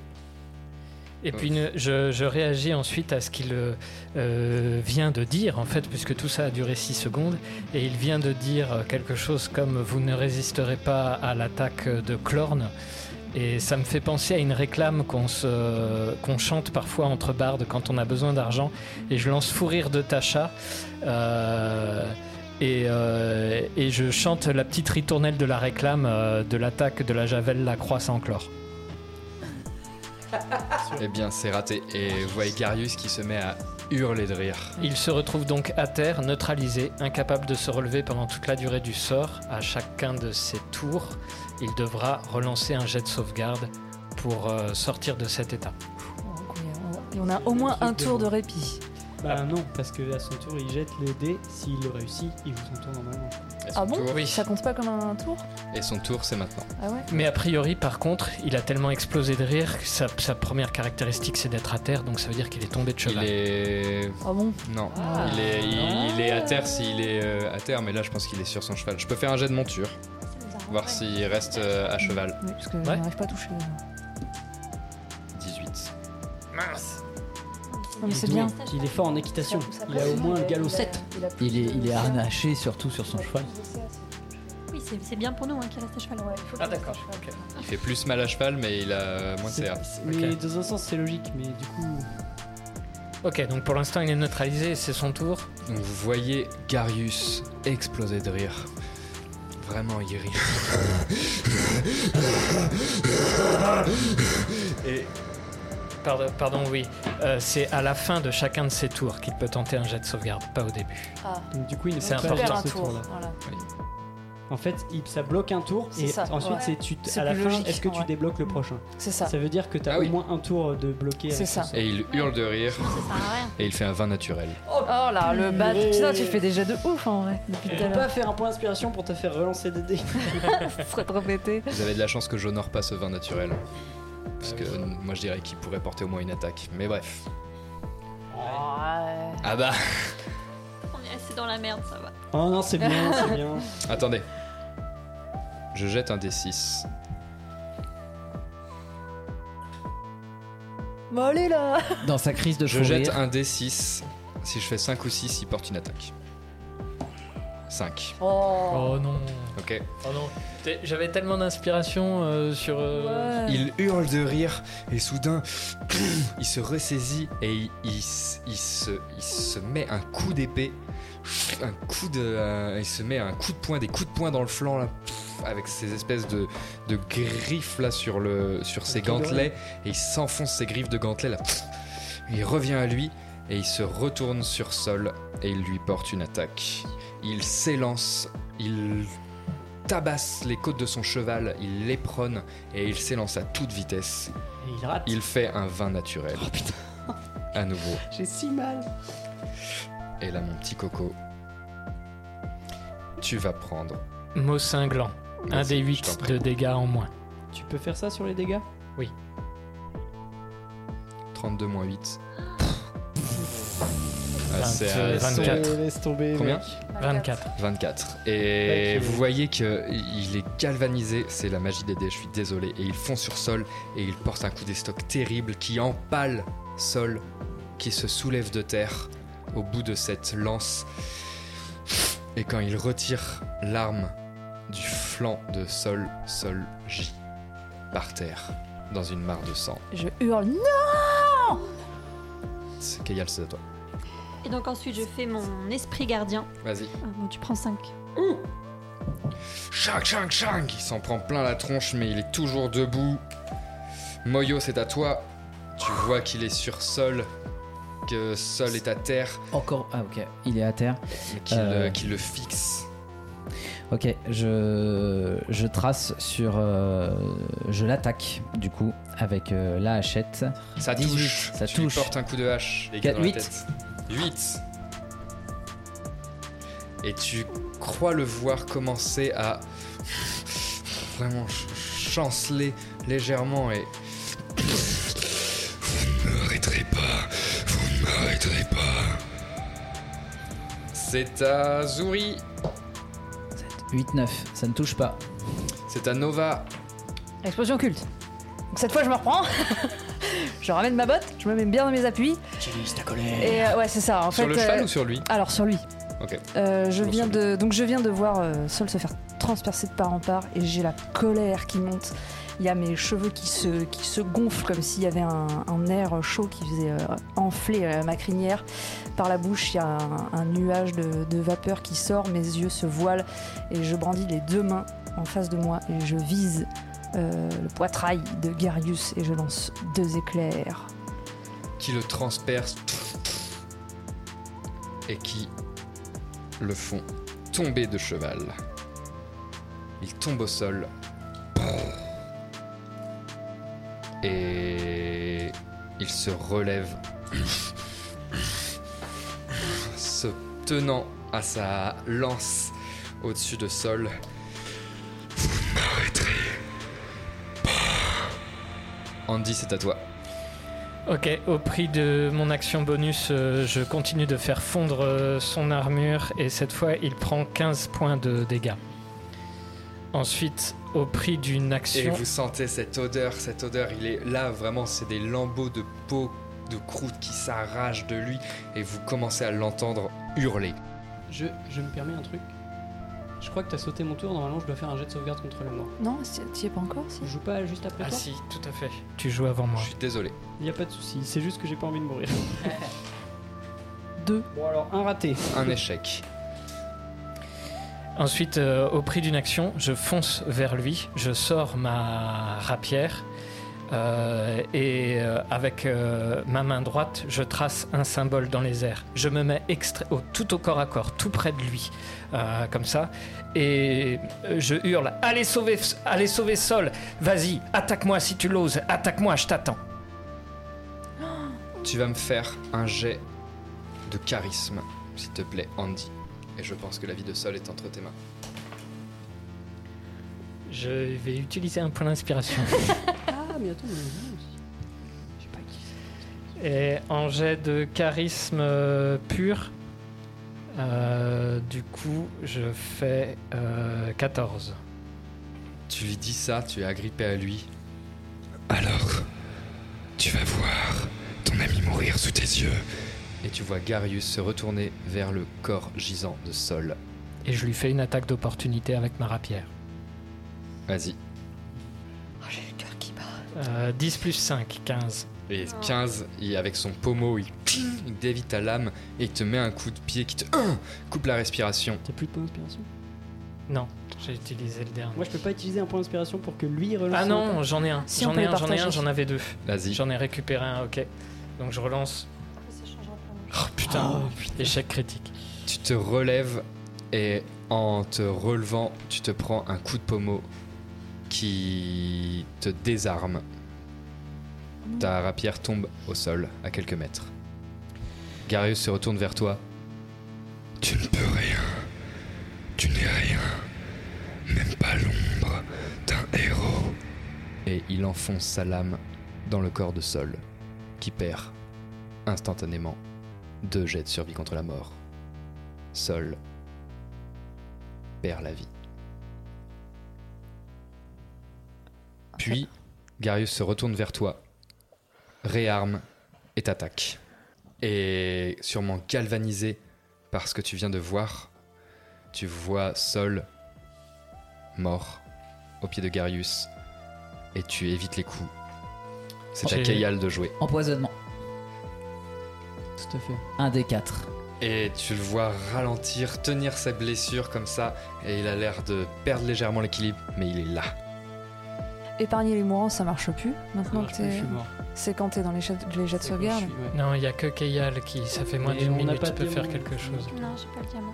Et puis je, je réagis ensuite à ce qu'il euh, euh, vient de dire, en fait, puisque tout ça a duré 6 secondes. Et il vient de dire quelque chose comme Vous ne résisterez pas à l'attaque de Clorne. Et ça me fait penser à une réclame qu'on qu'on chante parfois entre bardes quand on a besoin d'argent. Et je lance Fou rire de Tacha. euh, et, euh, et je chante la petite ritournelle de la réclame euh, de l'attaque de la Javel, la croix sans chlore. Eh bien, c'est raté. Et vous voyez Garius qui se met à hurler de rire. Il se retrouve donc à terre, neutralisé, incapable de se relever pendant toute la durée du sort. À chacun de ses tours, il devra relancer un jet de sauvegarde pour euh, sortir de cet état. Et on a au moins un tour de répit. Bah non, parce que à son tour, il jette le dé. S'il le réussit, il joue son tour normalement. Ah bon tour- Ça compte pas comme un tour Et son tour, c'est maintenant. Ah ouais Mais a priori, par contre, il a tellement explosé de rire que sa, sa première caractéristique c'est d'être à terre, donc ça veut dire qu'il est tombé de cheval. Il est. Ah bon Non, Ah. il, est, il, il est à terre s'il est euh, à terre, mais là je pense qu'il est sur son cheval. Je peux faire un jet de monture, voir s'il reste euh, à cheval. Oui, parce que Ouais. j'arrive pas à toucher. 18. Mince c'est bien. Il est fort en équitation. Il a au moins le galop 7. Il est, il est harnaché surtout sur son cheval. Oui, c'est bien pour nous hein, qu'il reste à cheval. Ah d'accord. Il fait plus mal à cheval, mais il a moins de CA. Mais dans un sens, c'est logique. Mais du coup, Ok, donc pour l'instant il est neutralisé, c'est son tour. Donc vous voyez Garius exploser de rire. Vraiment, il rit. (laughs) Et Pardon, pardon oui. Euh, c'est à la fin de chacun de ses tours qu'il peut tenter un jet de sauvegarde, pas au début. Ah. donc du coup, il C'est important. ce un tour, tour-là. voilà. En fait, il- ça bloque un tour C'est et ça, ensuite ouais. c'est tu C'est à la fin. Est-ce que tu ouais. débloques le prochain C'est ça. Ça veut dire que tu as Ah oui. au moins un tour de bloqué. C'est avec ça. Et il hurle de rire. Ça sert à rien. Et il fait un vin naturel. Oh là, le bad. Putain, tu fais des jets de ouf en vrai. Depuis Tu tout à peux l'heure. pas faire un point d'inspiration pour te faire relancer des dés. (laughs) Faudrait te répéter. Vous avez de la chance que j'honore pas ce vin naturel. Parce que euh, moi je dirais qu'il pourrait porter au moins une attaque. Mais bref. Ouais. Ah bah (laughs) On est assez dans la merde, ça va. Oh non, c'est bien, c'est bien. (laughs) Attendez. Je jette un D6. Bon, allez là Dans sa crise de Je jette un D6. Si je fais 5 ou 6, il porte une attaque. 5. Oh. Oh non. Ok. Oh non. J'avais tellement d'inspiration euh, sur. euh, Ouais. Il hurle de rire et soudain, il se ressaisit et il, il s- il se, il se met un coup d'épée, un coup de, euh, il se met un coup de poing, des coups de poing dans le flanc là, avec ces espèces de, de griffes là sur le, sur ses gantelets et il s'enfonce ses griffes de gantelets là. Il revient à lui et il se retourne sur Sol et il lui porte une attaque. Il s'élance, il tabasse les côtes de son cheval, il l'éperonne et il s'élance à toute vitesse. Et il rate. Il fait un vin naturel. Oh putain, À nouveau. j'ai si mal. Et là, mon petit coco, tu vas prendre. Mot cinglant. Un des je 8 t'en prie. de dégâts en moins. Tu peux faire ça sur les dégâts? 32 moins 8. Ah, Vingt- c'est euh, euh, 24. Laisse tomber. Combien mec. 24. 24. Et vous voyez qu'il est galvanisé, c'est la magie des dés, je suis désolé. Et il fond sur Sol et il porte un coup d'estoc terrible qui empale Sol, qui se soulève de terre au bout de cette lance. Et quand il retire l'arme du flanc de Sol, Sol gît par terre dans une mare de sang. Je hurle non C'est Kayal, c'est à toi. Et donc ensuite, je fais mon esprit gardien. Vas-y. Ah, tu prends 5. Ouh Chang, chang, chang Il s'en prend plein la tronche, mais il est toujours debout. Moyo, c'est à toi. Tu vois qu'il est sur sol, que sol est à terre. Encore Ah, ok, il est à terre. Euh, euh. Qu'il le fixe. Ok, je, je trace sur. Euh, je l'attaque, du coup, avec la hachette. Ça 18, touche. Ça tu touche. portes un coup de hache. 4, 8. 8. Et tu crois le voir commencer à vraiment ch- chanceler légèrement et Vous ne m'arrêterez pas. Vous ne m'arrêterez pas. c'est à Zuri, 8-9, ça ne touche pas. c'est à Nova, Explosion culte. Donc cette fois, je me reprends. (laughs) je ramène ma botte, je me mets bien dans mes appuis. Utilise ta colère. Et euh, ouais, c'est ça. En Sur fait, le cheval euh, ou sur lui Alors sur lui. Ok. Euh, je viens de donc je viens de voir euh, Sol se faire transpercer de part en part et j'ai la colère qui monte. Il y a mes cheveux qui se qui se gonflent comme s'il y avait un, un air chaud qui faisait euh, enfler euh, ma crinière. Par la bouche, il y a un, un nuage de, de vapeur qui sort. Mes yeux se voilent et je brandis les deux mains en face de moi et je vise euh, le poitrail de Garius et je lance deux éclairs. qui le transperce et qui le font tomber de cheval. Il tombe au sol. Et il se relève, se tenant à sa lance au-dessus de sol. Andy, c'est à toi. Ok, au prix de mon action bonus, euh, je continue de faire fondre euh, son armure et cette fois il prend 15 points de dégâts. Ensuite, au prix d'une Et action. vous sentez cette odeur, cette odeur, il est là vraiment, c'est des lambeaux de peau, de croûte qui s'arrachent de lui et vous commencez à l'entendre hurler. Je, je me permets un truc? Je crois que t'as sauté mon tour, normalement je dois faire un jet de sauvegarde contre la mort. Non, tu y es pas encore si Je joue pas juste après Ah toi si, tout à fait. Tu joues avant moi. Je suis désolé. Y a pas de souci, c'est juste que j'ai pas envie de mourir. (laughs) Deux. Bon alors, un raté. Un échec. Ensuite, euh, au prix d'une action, je fonce vers lui, je sors ma rapière euh, et euh, avec euh, ma main droite, je trace un symbole dans les airs. Je me mets extra- au- tout au corps à corps, tout près de lui, euh, comme ça, et je hurle Allez sauver, allez sauver Sol Vas-y, attaque-moi si tu l'oses, attaque-moi, je t'attends. Tu vas me faire un jet de charisme, s'il te plaît, Andy. Et je pense que la vie de Sol est entre tes mains. Je vais utiliser un point d'inspiration. (laughs) Mais attends, mais. Et en jet de charisme euh, pur, euh, du coup, je fais euh, 14. Tu lui dis ça, tu es agrippé à lui. Alors, tu vas voir ton ami mourir sous tes yeux. Et tu vois Garius se retourner vers le corps gisant de Sol. Et je lui fais une attaque d'opportunité avec ma rapière. Vas-y. Euh, 10 plus 5, 15. Et 15, il- avec son pommeau, il, il dévie ta lame et il te met un coup de pied qui te coupe la respiration. T'as plus de point d'inspiration? Non, j'ai utilisé le dernier. Moi je peux pas utiliser un point d'inspiration pour que lui relance Ah non, j'en ai un. Si, j'en ai un, j'en ai un, partager. j'en avais deux. Vas-y. J'en ai récupéré un, ok. Donc je relance. Oh putain, échec critique. Tu te relèves et en te relevant, tu te prends un coup de pommeau qui te désarme. Ta rapière tombe au sol à quelques mètres. Garius se retourne vers toi. Tu ne peux rien. Tu n'es rien. Même pas l'ombre d'un héros. et il enfonce sa lame dans le corps de Sol, qui perd instantanément deux jets de survie contre la mort. Sol perd la vie. Puis, Garius se retourne vers toi, réarme et t'attaque. Et sûrement galvanisé par ce que tu viens de voir, tu vois Sol mort au pied de Garius et tu évites les coups. C'est à Kayal de jouer. Empoisonnement. Tout à fait. Un des quatre. Et tu le vois ralentir, tenir sa blessure comme ça, et il a l'air de perdre légèrement l'équilibre, mais il est là. Épargner les mourants, ça marche plus. Maintenant marche que t'es. C'est quand t'es dans les jets, les jets de sauvegarde. Non, il y a que Keyal qui, ça fait moins d'une minute, tu peux faire quelque chose. Non, j'ai pas le diamant.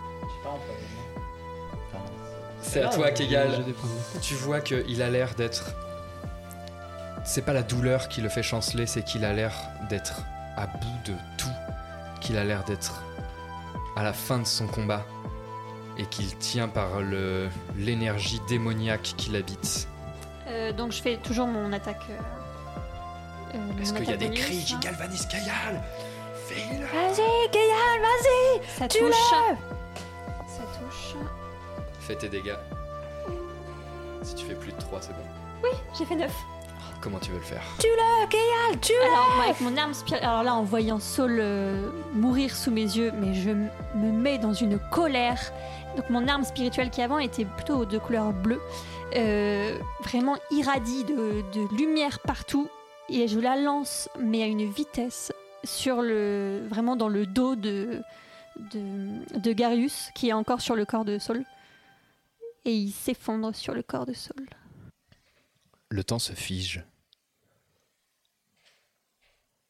C'est à Ah, toi, de Tu vois qu'il a l'air d'être. C'est pas la douleur qui le fait chanceler, c'est qu'il a l'air d'être à bout de tout. Qu'il a l'air d'être à la fin de son combat. Et qu'il tient par le l'énergie démoniaque qui l'habite. Euh, donc je fais toujours mon attaque. euh, euh, Est-ce qu'il y a des cris qui hein. galvanisent Kayal Fais-le Vas-y, Kayal, vas-y Ça touche. Ça touche. Fais tes dégâts. Si tu fais plus de 3, c'est bon. Oui, j'ai fait 9. Comment tu veux le faire Tue-le, Keyal, tue-le Alors, moi, avec mon arme spirituelle, alors là, en voyant Saul euh, mourir sous mes yeux, mais je me mets dans une colère. Donc, mon arme spirituelle qui avant était plutôt de couleur bleue, euh, vraiment irradie de, lumière partout, et je la lance, mais à une vitesse, sur le, vraiment dans le dos de, de, de Garius, qui est encore sur le corps de Saul. Et il s'effondre sur le corps de Saul. Le temps se fige.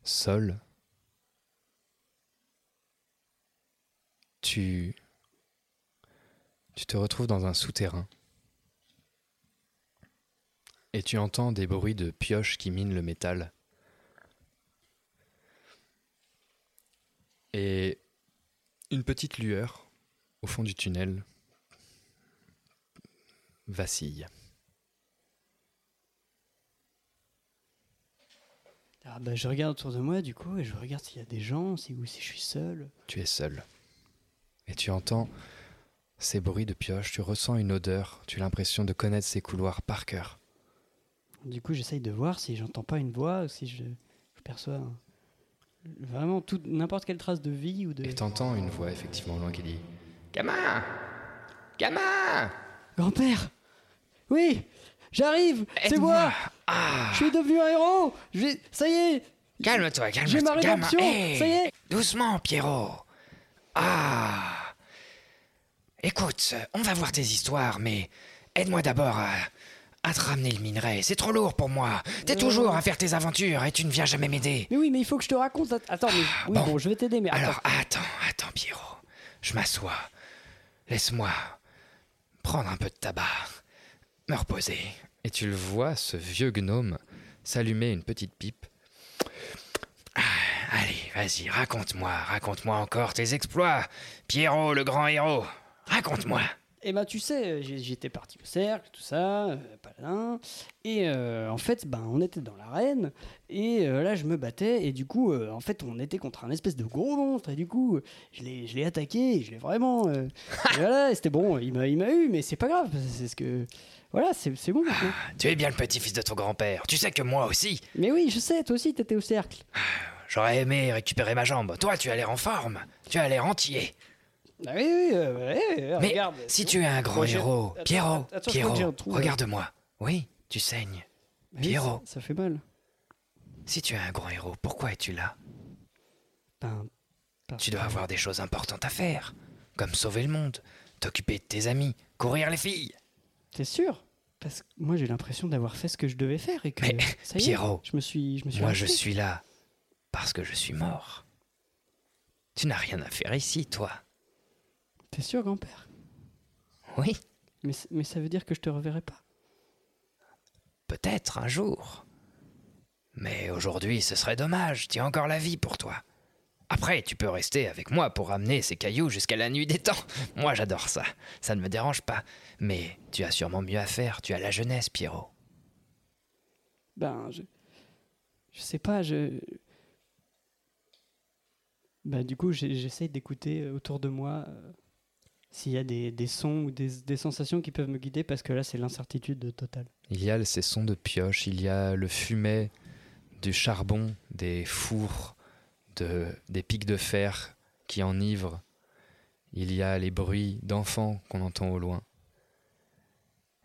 Sol. Tu. Tu te retrouves dans un souterrain. Et tu entends des bruits de pioches qui minent le métal. Et une petite lueur au fond du tunnel vacille. Ah bah, je regarde autour de moi du coup et je regarde s'il y a des gens, si, ou si je suis seul. Tu es seul. Et tu entends ces bruits de pioche, tu ressens une odeur, tu as l'impression de connaître ces couloirs par cœur. Du coup, j'essaye de voir si j'entends pas une voix ou si je, je perçois un- vraiment tout n'importe quelle trace de vie ou de. Et t'entends une voix effectivement loin qui dit Gamin Gamin Grand-père Oui J'arrive C'est moi Ah. Je suis devenu un héros Ça y est Calme-toi, calme-toi. J'ai ma gamin. rédemption Hey, Ça y est Doucement, Pierrot. Ah. Écoute, on va voir tes histoires, mais aide-moi d'abord à, à te ramener le minerai. C'est trop lourd pour moi. T'es Euh. toujours à faire tes aventures et tu ne viens jamais m'aider. Mais oui, mais il faut que je te raconte. ça- Attends, mais oui, bon. bon, je vais t'aider, mais Alors, attends. attends, attends, Pierrot. Je m'assois. Laisse-moi prendre un peu de tabac. Me reposer. Et tu le vois, ce vieux gnome, s'allumer une petite pipe. Allez, vas-y, raconte-moi, raconte-moi encore tes exploits. Pierrot, le grand héros. Raconte-moi. Et bah tu sais, j'étais parti au cercle, tout ça, euh, paladin, et euh, en fait, ben on était dans l'arène, et euh, là je me battais, et du coup, euh, en fait, on était contre un espèce de gros monstre, et du coup, je l'ai je l'ai attaqué, et je l'ai vraiment, (laughs) et voilà, et c'était bon, il m'a il m'a eu, mais c'est pas grave, c'est ce que, voilà, c'est c'est bon maintenant. Tu es bien le petit-fils de ton grand-père. Tu sais que moi aussi. Mais oui, je sais, toi aussi t'étais au cercle. J'aurais aimé récupérer ma jambe. Toi, tu as l'air en forme. Tu as l'air entier. Ah oui, oui, euh, ouais, ouais, Mais regarde. si tu es un grand héros, Attends, Pierrot, attends, je crois que j'ai un Pierrot, trou, là. regarde-moi. Oui, tu saignes. Oui, Pierrot, ça, ça fait mal. si tu es un grand héros, pourquoi es-tu là? Ben, parce Tu dois que- avoir des choses importantes à faire, comme sauver le monde, t'occuper de tes amis, courir les filles. T'es sûr? Parce que moi j'ai l'impression d'avoir fait ce que je devais faire et que Mais, ça y est, Pierrot, je me suis, je me suis Moi, je suis là parce que je suis mort. Tu n'as rien à faire ici, toi. T'es sûr, grand-père? Oui. Mais, ça veut dire que je te reverrai pas. Peut-être un jour. Mais aujourd'hui, ce serait dommage. Tu as encore la vie pour toi. Après, tu peux rester avec moi pour ramener ces cailloux jusqu'à la nuit des temps. (laughs) Moi, j'adore ça. Ça ne me dérange pas. Mais tu as sûrement mieux à faire. Tu as la jeunesse, Pierrot. Ben, je. Je sais pas, je. Bah, du coup, j'essaye d'écouter autour de moi euh, s'il y a des, des sons ou des, des sensations qui peuvent me guider parce que là, c'est l'incertitude totale. Il y a ces sons de pioche, il y a le fumet du charbon, des fours, de, des pics de fer qui enivrent. Il y a les bruits d'enfants qu'on entend au loin.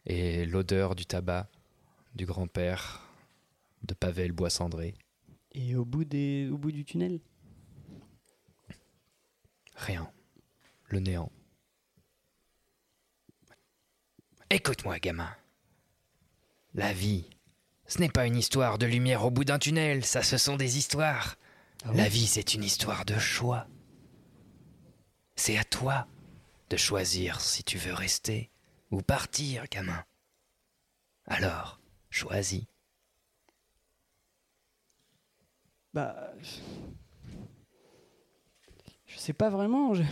Et l'odeur du tabac, du grand-père, de Pavel bois cendré. Et au bout, des, au bout du tunnel? Rien. Le néant. Écoute-moi, gamin. La vie, ce n'est pas une histoire de lumière au bout d'un tunnel, ça ce sont des histoires. La vie, c'est une histoire de choix. C'est à toi de choisir si tu veux rester ou partir, gamin. Alors, choisis. Bah. Je sais pas vraiment. Je...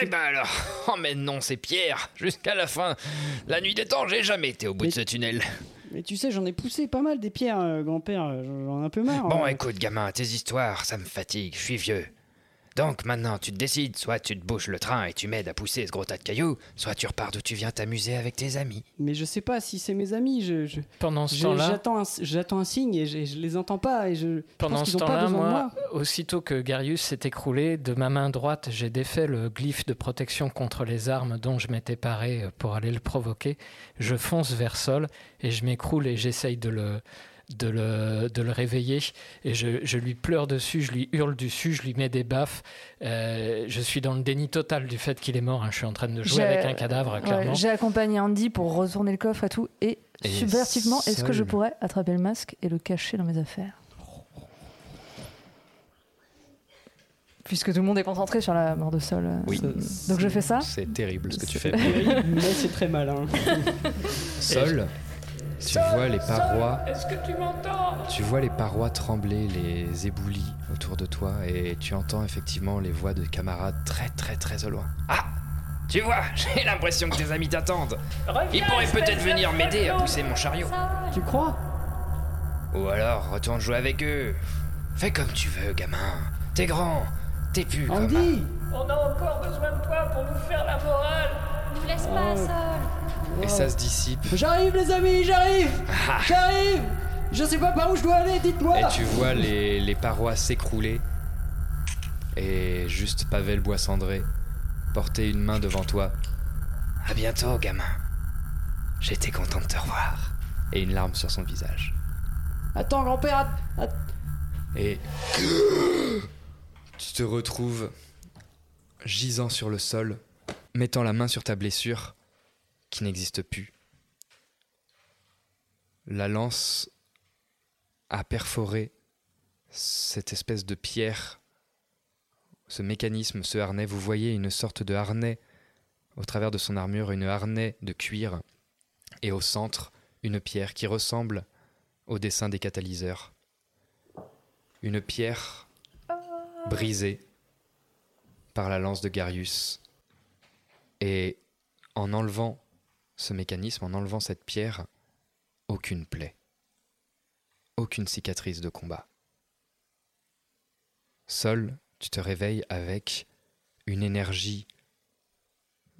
Eh ben alors, (laughs) oh mais non, c'est Pierre. Jusqu'à la fin, la nuit des temps, j'ai jamais été au bout de ce tunnel. Mais tu sais, j'en ai poussé pas mal des pierres, euh, grand-père. J'en ai un peu marre. Bon, euh. écoute, gamin, tes histoires, ça me fatigue, je suis vieux. Donc maintenant, tu te décides, soit tu te bouches le train et tu m'aides à pousser ce gros tas de cailloux, soit tu repars d'où tu viens t'amuser avec tes amis. Mais je sais pas si c'est mes amis. Je, je- Pendant ce temps-là- j'attends un, j'attends un signe et je, je les entends pas et je. je Pendant pense ce temps-là, moi, moi. aussitôt que Garius s'est écroulé, de ma main droite, j'ai défait le glyphe de protection contre les armes dont je m'étais paré pour aller le provoquer. Je fonce vers Sol et je m'écroule et j'essaye de le, de, le, de le réveiller. Et je, je lui pleure dessus, je lui hurle dessus, je lui mets des baffes. Euh, je suis dans le déni total du fait qu'il est mort. hein. Je suis en train de jouer avec un cadavre, ouais, clairement. J'ai accompagné Andy pour retourner le coffre et tout. Et, Et subversivement, est-ce que je pourrais attraper le masque et le cacher dans mes affaires? Puisque tout le monde est concentré sur la mort de Sol. euh, Oui. Donc je fais ça C'est terrible ce que tu fais. (laughs) Mais c'est très malin. Sol, tu vois les parois. Est-ce que tu m'entends Tu vois les parois trembler, les éboulis autour de toi, et tu entends effectivement les voix de camarades très très très au loin. Ah Tu vois, (laughs) j'ai l'impression que tes amis t'attendent. Ils pourraient peut-être venir m'aider à pousser mon chariot. Tu crois? Ou alors, retourne jouer avec eux. Fais comme tu veux, gamin. T'es grand, t'es plus comme Andy On a encore besoin de toi pour nous faire la morale. Nous laisse pas, Et ça se dissipe. J'arrive, les amis, j'arrive Ah. J'arrive Je sais pas par où je dois aller, dites-moi Et tu vois les, les parois s'écrouler. Et juste Pavel Boissandré porter une main devant toi. À bientôt, gamin. J'étais content de te revoir. Et une larme sur son visage. Attends, grand-père, att- att- Et tu te retrouves gisant sur le sol, mettant la main sur ta blessure qui n'existe plus. La lance a perforé cette espèce de pierre, ce mécanisme, ce harnais. Vous voyez une sorte de harnais au travers de son armure, une harnais de cuir, et au centre, une pierre qui ressemble au dessin des catalyseurs une pierre brisée par la lance de Garius. Et en enlevant ce mécanisme, en enlevant cette pierre, aucune plaie, aucune cicatrice de combat. Seul, tu te réveilles avec une énergie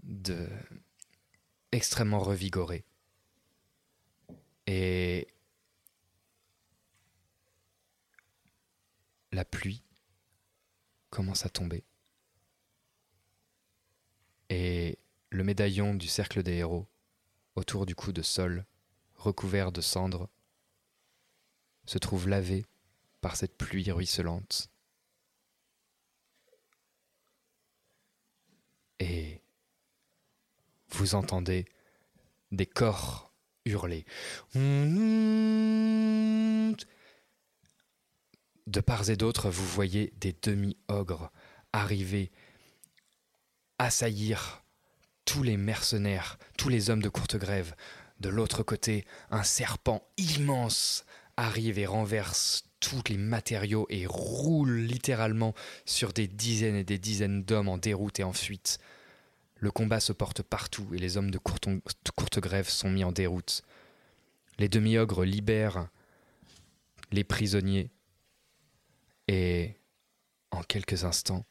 de extrêmement revigorée. Et la pluie commence à tomber. Et le médaillon du cercle des héros, autour du cou de Sol, recouvert de cendres, se trouve lavé par cette pluie ruisselante. Et vous entendez des corps hurler. De part et d'autre, vous voyez des demi-ogres arriver, assaillir tous les mercenaires, tous les hommes de courte grève. De l'autre côté, un serpent immense arrive et renverse tous les matériaux et roule littéralement sur des dizaines et des dizaines d'hommes en déroute et en fuite. Le combat se porte partout et les hommes de courte, grève sont mis en déroute. Les demi-ogres libèrent les prisonniers et en quelques instants,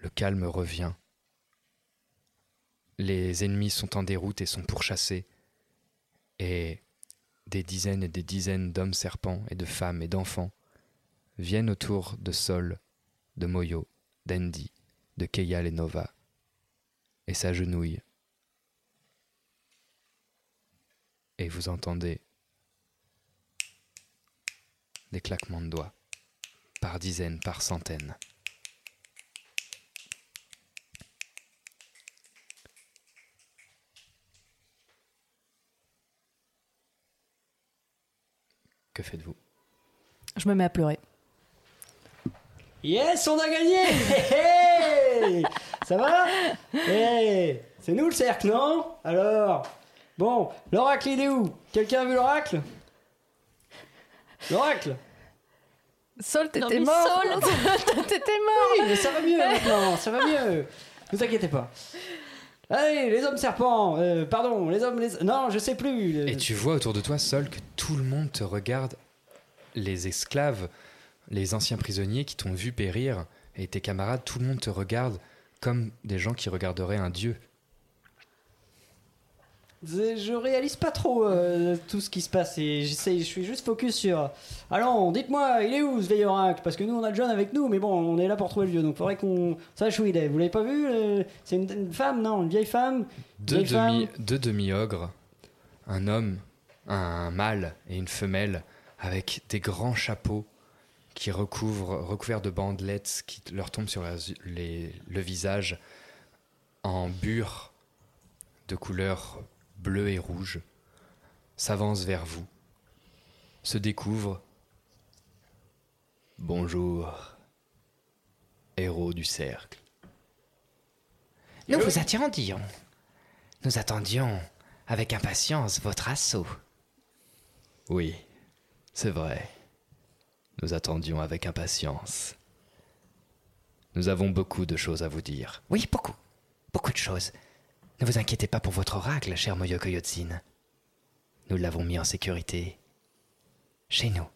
le calme revient. Les ennemis sont en déroute et sont pourchassés. Et des dizaines et des dizaines d'hommes serpents et de femmes et d'enfants viennent autour de Sol, de Moyo, d'Andy, de Keyal et Nova et s'agenouillent. Et vous entendez des claquements de doigts, par dizaines, par centaines. Que faites-vous? Je me mets à pleurer. Yes, on a gagné! Hey, hey! Ça va? Hey, C'est nous le cercle, non? Alors Bon, l'oracle, il est où? Quelqu'un a vu l'oracle? L'oracle? Sol, t'étais mort. Sol (laughs) T'étais mort. Oui, mais ça va mieux maintenant, ça va mieux. Ne vous inquiétez pas. Allez, les hommes serpents euh, Pardon, les hommes... Les... Non, je sais plus Et tu vois autour de toi, Sol, que tout le monde te regarde. Les esclaves, les anciens prisonniers qui t'ont vu périr, et tes camarades, tout le monde te regarde comme des gens qui regarderaient un dieu. Je réalise pas trop euh, tout ce qui se passe et j'essaye, je suis juste focus sur. Allons, dites-moi, il est où ce vieil oracle Parce que nous on a le jeune avec nous, mais bon, on est là pour trouver le vieux, donc faudrait qu'on sache où il est. Vous l'avez pas vu euh, C'est une, une femme, non Une vieille femme? Deux Vieille femme demi, deux demi-ogres, un homme, un mâle et une femelle, avec des grands chapeaux qui recouvrent, recouverts de bandelettes qui leur tombent sur la- les- le visage en bure de couleur bleu et rouge, s'avancent vers vous, se découvrent. Bonjour, héros du cercle. Nous vous attendions. Nous attendions avec impatience votre assaut. Oui, c'est vrai. Nous attendions avec impatience. Nous avons beaucoup de choses à vous dire. Oui, beaucoup. Beaucoup de choses. Ne vous inquiétez pas pour votre oracle, cher Moyoko Yotsin. Nous l'avons mis en sécurité. Chez nous.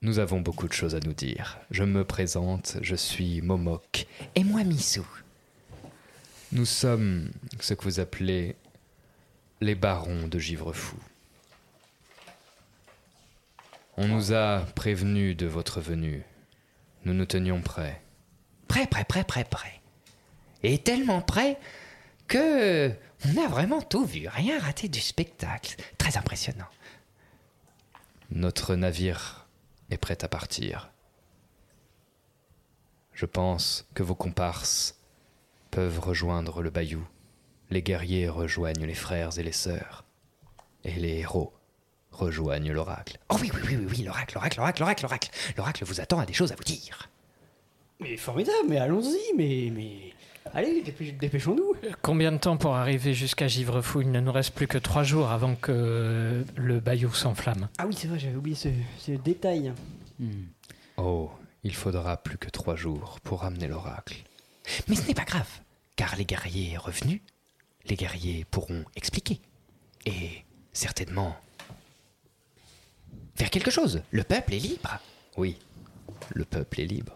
Nous avons beaucoup de choses à nous dire. Je me présente, je suis Momok. Et moi, Missou. Nous sommes ce que vous appelez les barons de Givrefou. On nous a prévenus de votre venue. Nous nous tenions prêts. Prêt, prêt, prêt, prêt, prêt. Et tellement prêt que on a vraiment tout vu, rien raté du spectacle. Très impressionnant. Notre navire est prêt à partir. Je pense que vos comparses peuvent rejoindre le bayou. Les guerriers rejoignent les frères et les sœurs. Et les héros rejoignent l'oracle. Oh oui, oui, oui, oui, oui, l'oracle, l'oracle, l'oracle, l'oracle, l'oracle. L'oracle vous attend à des choses à vous dire. Mais formidable, mais allons-y, mais. mais... Allez, dépêch- dépêchons-nous Combien de temps pour arriver jusqu'à Givrefou? Il ne nous reste plus que trois jours avant que le bayou s'enflamme. Ah oui, c'est vrai, j'avais oublié ce, ce détail. Oh, il faudra plus que trois jours pour ramener l'oracle. Mais ce n'est pas grave, car les guerriers revenus, les guerriers pourront expliquer. Et certainement faire quelque chose. Le peuple est libre. Oui, le peuple est libre.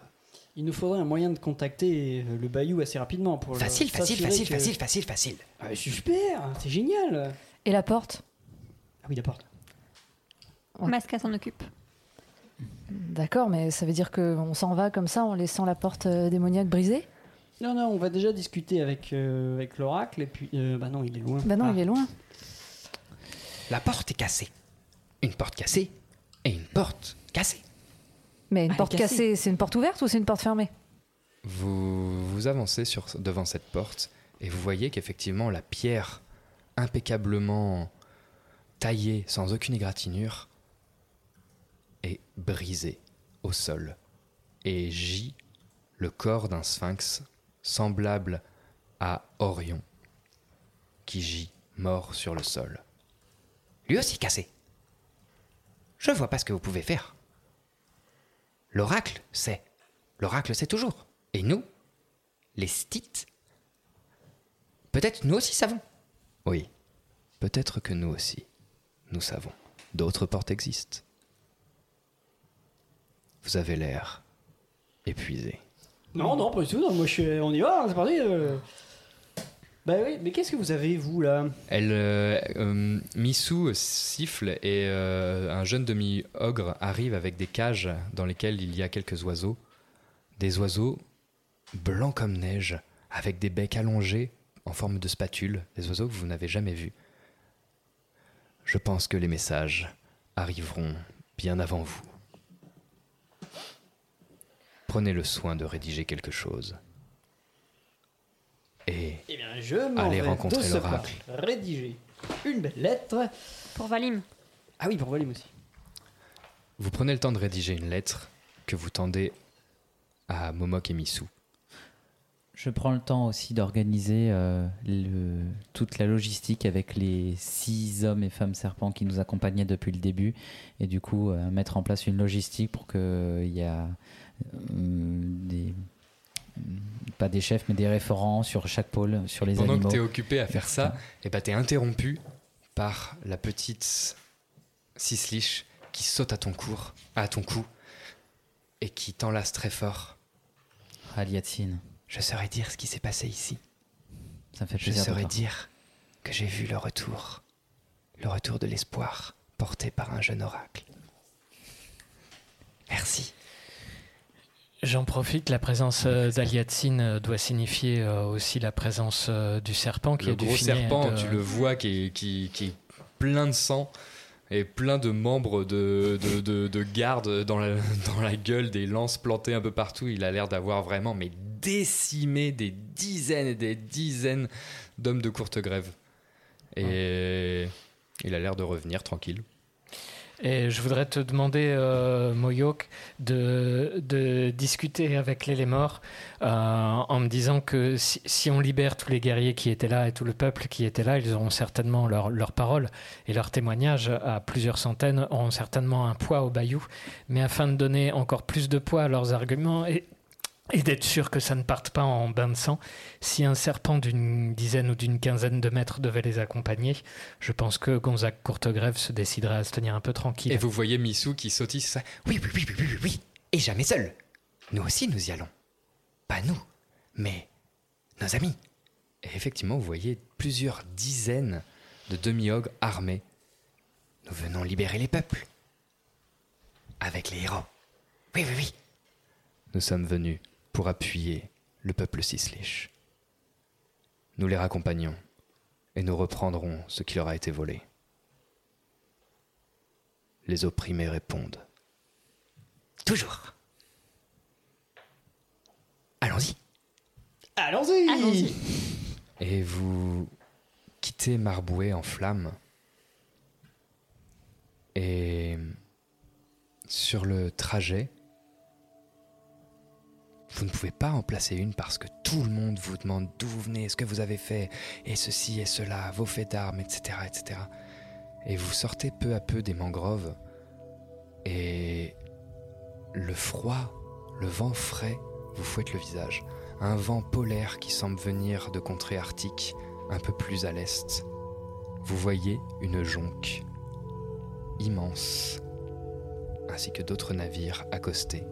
Il nous faudrait un moyen de contacter euh, le bayou assez rapidement pour le- Facile, facile, facile, que- facile, facile, facile. Ah, super, c'est génial. Et la porte Ah oui, la porte. Masca s'en occupe. D'accord, mais ça veut dire qu'on s'en va comme ça en laissant la porte euh, démoniaque brisée? Non, non, on va déjà discuter avec, euh, avec l'oracle et puis. euh, bah non, il est loin. Bah non, Ah. il est loin. La porte est cassée. Une porte cassée et une porte cassée. Mais une Ah, porte cassée. cassée, c'est une porte ouverte ou c'est une porte fermée? Vous vous avancez sur, devant cette porte et vous voyez qu'effectivement la pierre impeccablement taillée sans aucune égratignure est brisée au sol et gît le corps d'un sphinx semblable à Orion qui gît mort sur le sol. Lui aussi cassé. Je vois pas ce que vous pouvez faire. L'oracle sait. L'oracle sait toujours. Et nous, les stites, peut-être nous aussi savons. Oui, peut-être que nous aussi, nous savons. D'autres portes existent. Vous avez l'air épuisé. Non, non, pas du tout. moi, je suis... on y va, hein, c'est parti. euh. Bah oui, mais qu'est-ce que vous avez, vous, là? Elle, euh, euh, Missou siffle et euh, un jeune demi-ogre arrive avec des cages dans lesquelles il y a quelques oiseaux. Des oiseaux blancs comme neige, avec des becs allongés en forme de spatule, des oiseaux que vous n'avez jamais vus. Je pense que les messages arriveront bien avant vous. Prenez le soin de rédiger quelque chose. Et Eh bien, je vais rencontrer de l'oracle. rédiger une belle lettre. Pour Valim. Ah oui, pour Valim aussi. Vous prenez le temps de rédiger une lettre que vous tendez à Momok et Missou. Je prends le temps aussi d'organiser euh, toute la logistique avec les six hommes et femmes serpents qui nous accompagnaient depuis le début et du coup euh, mettre en place une logistique pour qu'il y a euh, des pas des chefs mais des référents sur chaque pôle sur les Pendant animaux. que tu es occupé à faire ça, et bah, tu es interrompu par la petite Cisliche qui saute à ton, cours, à ton cou et qui t'enlace très fort. Aliatsine. Je saurais dire ce qui s'est passé ici. Ça me fait Je plaisir. de saurais dire que j'ai vu le retour. Le retour de l'espoir porté par un jeune oracle. Merci. J'en profite, la présence euh, d'Aliatsine euh, doit signifier euh, aussi la présence du serpent qui le dû gros serpent, de- tu le vois qui est, qui, qui est plein de sang et plein de membres de, de, de, de garde dans la, dans la gueule, des lances plantées un peu partout. Il a l'air d'avoir vraiment mais décimé des dizaines et des dizaines d'hommes de courte grève. Et il a l'air de revenir tranquille. Et je voudrais te demander, euh, Moyok, de, discuter avec l'Élémor euh, en me disant que si, on libère tous les guerriers qui étaient là et tout le peuple qui était là, ils auront certainement leur, leur parole et leur témoignage à plusieurs centaines auront certainement un poids au bayou. Mais afin de donner encore plus de poids à leurs arguments et, et d'être sûr que ça ne parte pas en bain de sang, si un serpent d'une dizaine ou d'une quinzaine de mètres devait les accompagner, je pense que Gonzague Courtegrève se déciderait à se tenir un peu tranquille. Et vous voyez Missou qui sautille ça. Oui, oui, oui, oui, oui, oui, oui. Et jamais seul. Nous aussi, nous y allons. Pas nous, mais nos amis. Et effectivement, vous voyez plusieurs dizaines de demi-ogres armés. Nous venons libérer les peuples. Avec les héros. Oui, oui, oui. Nous sommes venus pour appuyer le peuple Sislich. Nous les raccompagnons et nous reprendrons ce qui leur a été volé. Les opprimés répondent. Toujours. Allons-y. Allons-y Et vous quittez Marboué en flammes. Et sur le trajet, vous ne pouvez pas en placer une parce que tout le monde vous demande d'où vous venez, ce que vous avez fait, et ceci et cela, vos faits d'armes, etc., etc. Et vous sortez peu à peu des mangroves, et le froid, le vent frais vous fouette le visage. Un vent polaire qui semble venir de contrées arctiques, un peu plus à l'est. Vous voyez une jonque immense, ainsi que d'autres navires accostés.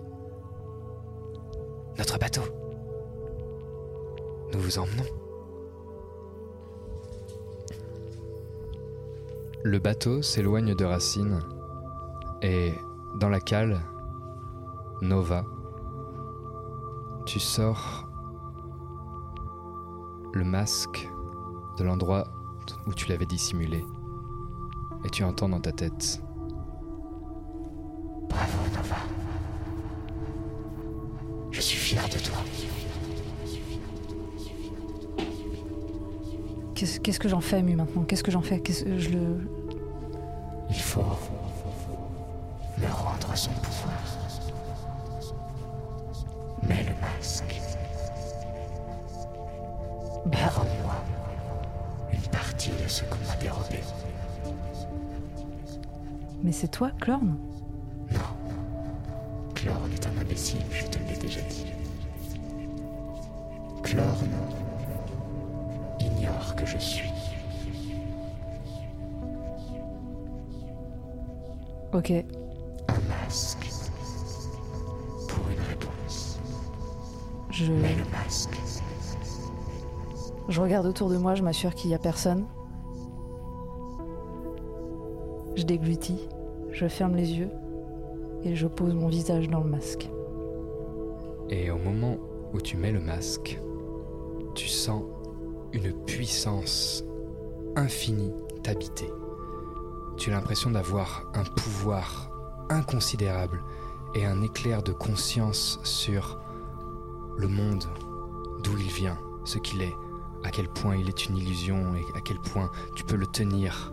Notre bateau. Nous vous emmenons. Le bateau s'éloigne de Racine et dans la cale, Nova, tu sors le masque de l'endroit où tu l'avais dissimulé et tu entends dans ta tête Bravo, Nova. Je suis fier de toi. Qu'est-ce qu'est-ce que j'en fais, Mu, maintenant? Qu'est-ce que j'en fais? Qu'est-ce que je le... Il faut me rendre son pouvoir. Mets le masque. Rends-moi une partie de ce qu'on m'a dérobé. Mais c'est toi, Clorne? Ok. Un masque. Pour une réponse. Je, Mets le masque. je regarde autour de moi, je m'assure qu'il n'y a personne. Je déglutis, je ferme les yeux et je pose mon visage dans le masque. Et au moment où tu mets le masque, tu sens une puissance infinie t'habiter. Tu as l'impression d'avoir un pouvoir inconsidérable et un éclair de conscience sur le monde, d'où il vient, ce qu'il est, à quel point il est une illusion et à quel point tu peux le tenir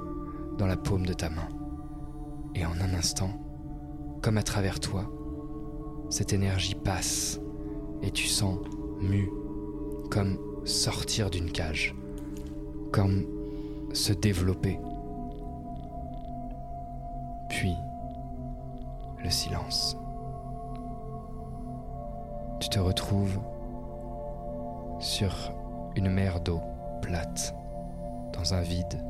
dans la paume de ta main. Et en un instant, comme à travers toi, cette énergie passe et tu sens mu, comme sortir d'une cage, comme se développer. Puis, le silence. Tu te retrouves sur une mer d'eau plate, dans un vide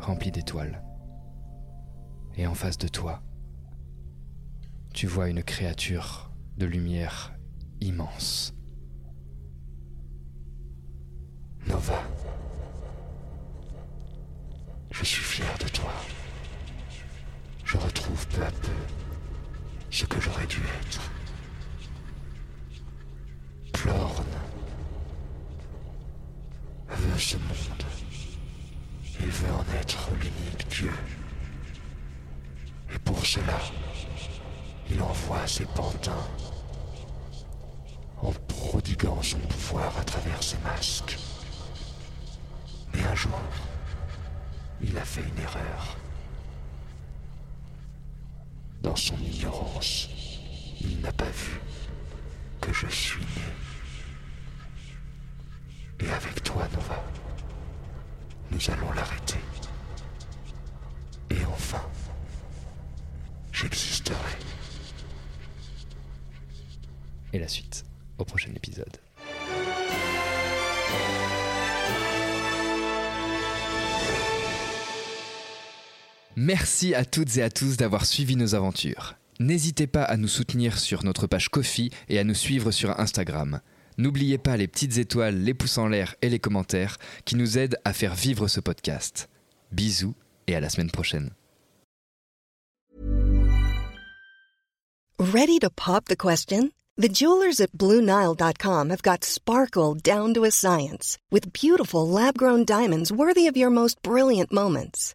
rempli d'étoiles. Et en face de toi, tu vois une créature de lumière immense. Nova, je suis fier de toi. Je retrouve peu à peu ce que j'aurais dû être. Plorn veut ce monde. Il veut en être l'unique Dieu. Et pour cela, il envoie ses pantins en prodiguant son pouvoir à travers ses masques. Mais un jour, il a fait une erreur. Dans son ignorance, il n'a pas vu que je suis né. Et avec toi, Nova, nous allons l'arrêter. Et enfin, j'existerai. Et la suite au prochain épisode. Merci à toutes et à tous d'avoir suivi nos aventures. N'hésitez pas à nous soutenir sur notre page Kofi et à nous suivre sur Instagram. N'oubliez pas les petites étoiles, les pouces en l'air et les commentaires qui nous aident à faire vivre ce podcast. Bisous et à la semaine prochaine. Ready to pop the question? The jewelers at BlueNile.com have got sparkle down to a science with beautiful lab grown diamonds worthy of your most brilliant moments.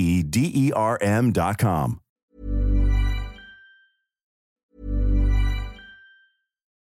E D E R M dot com.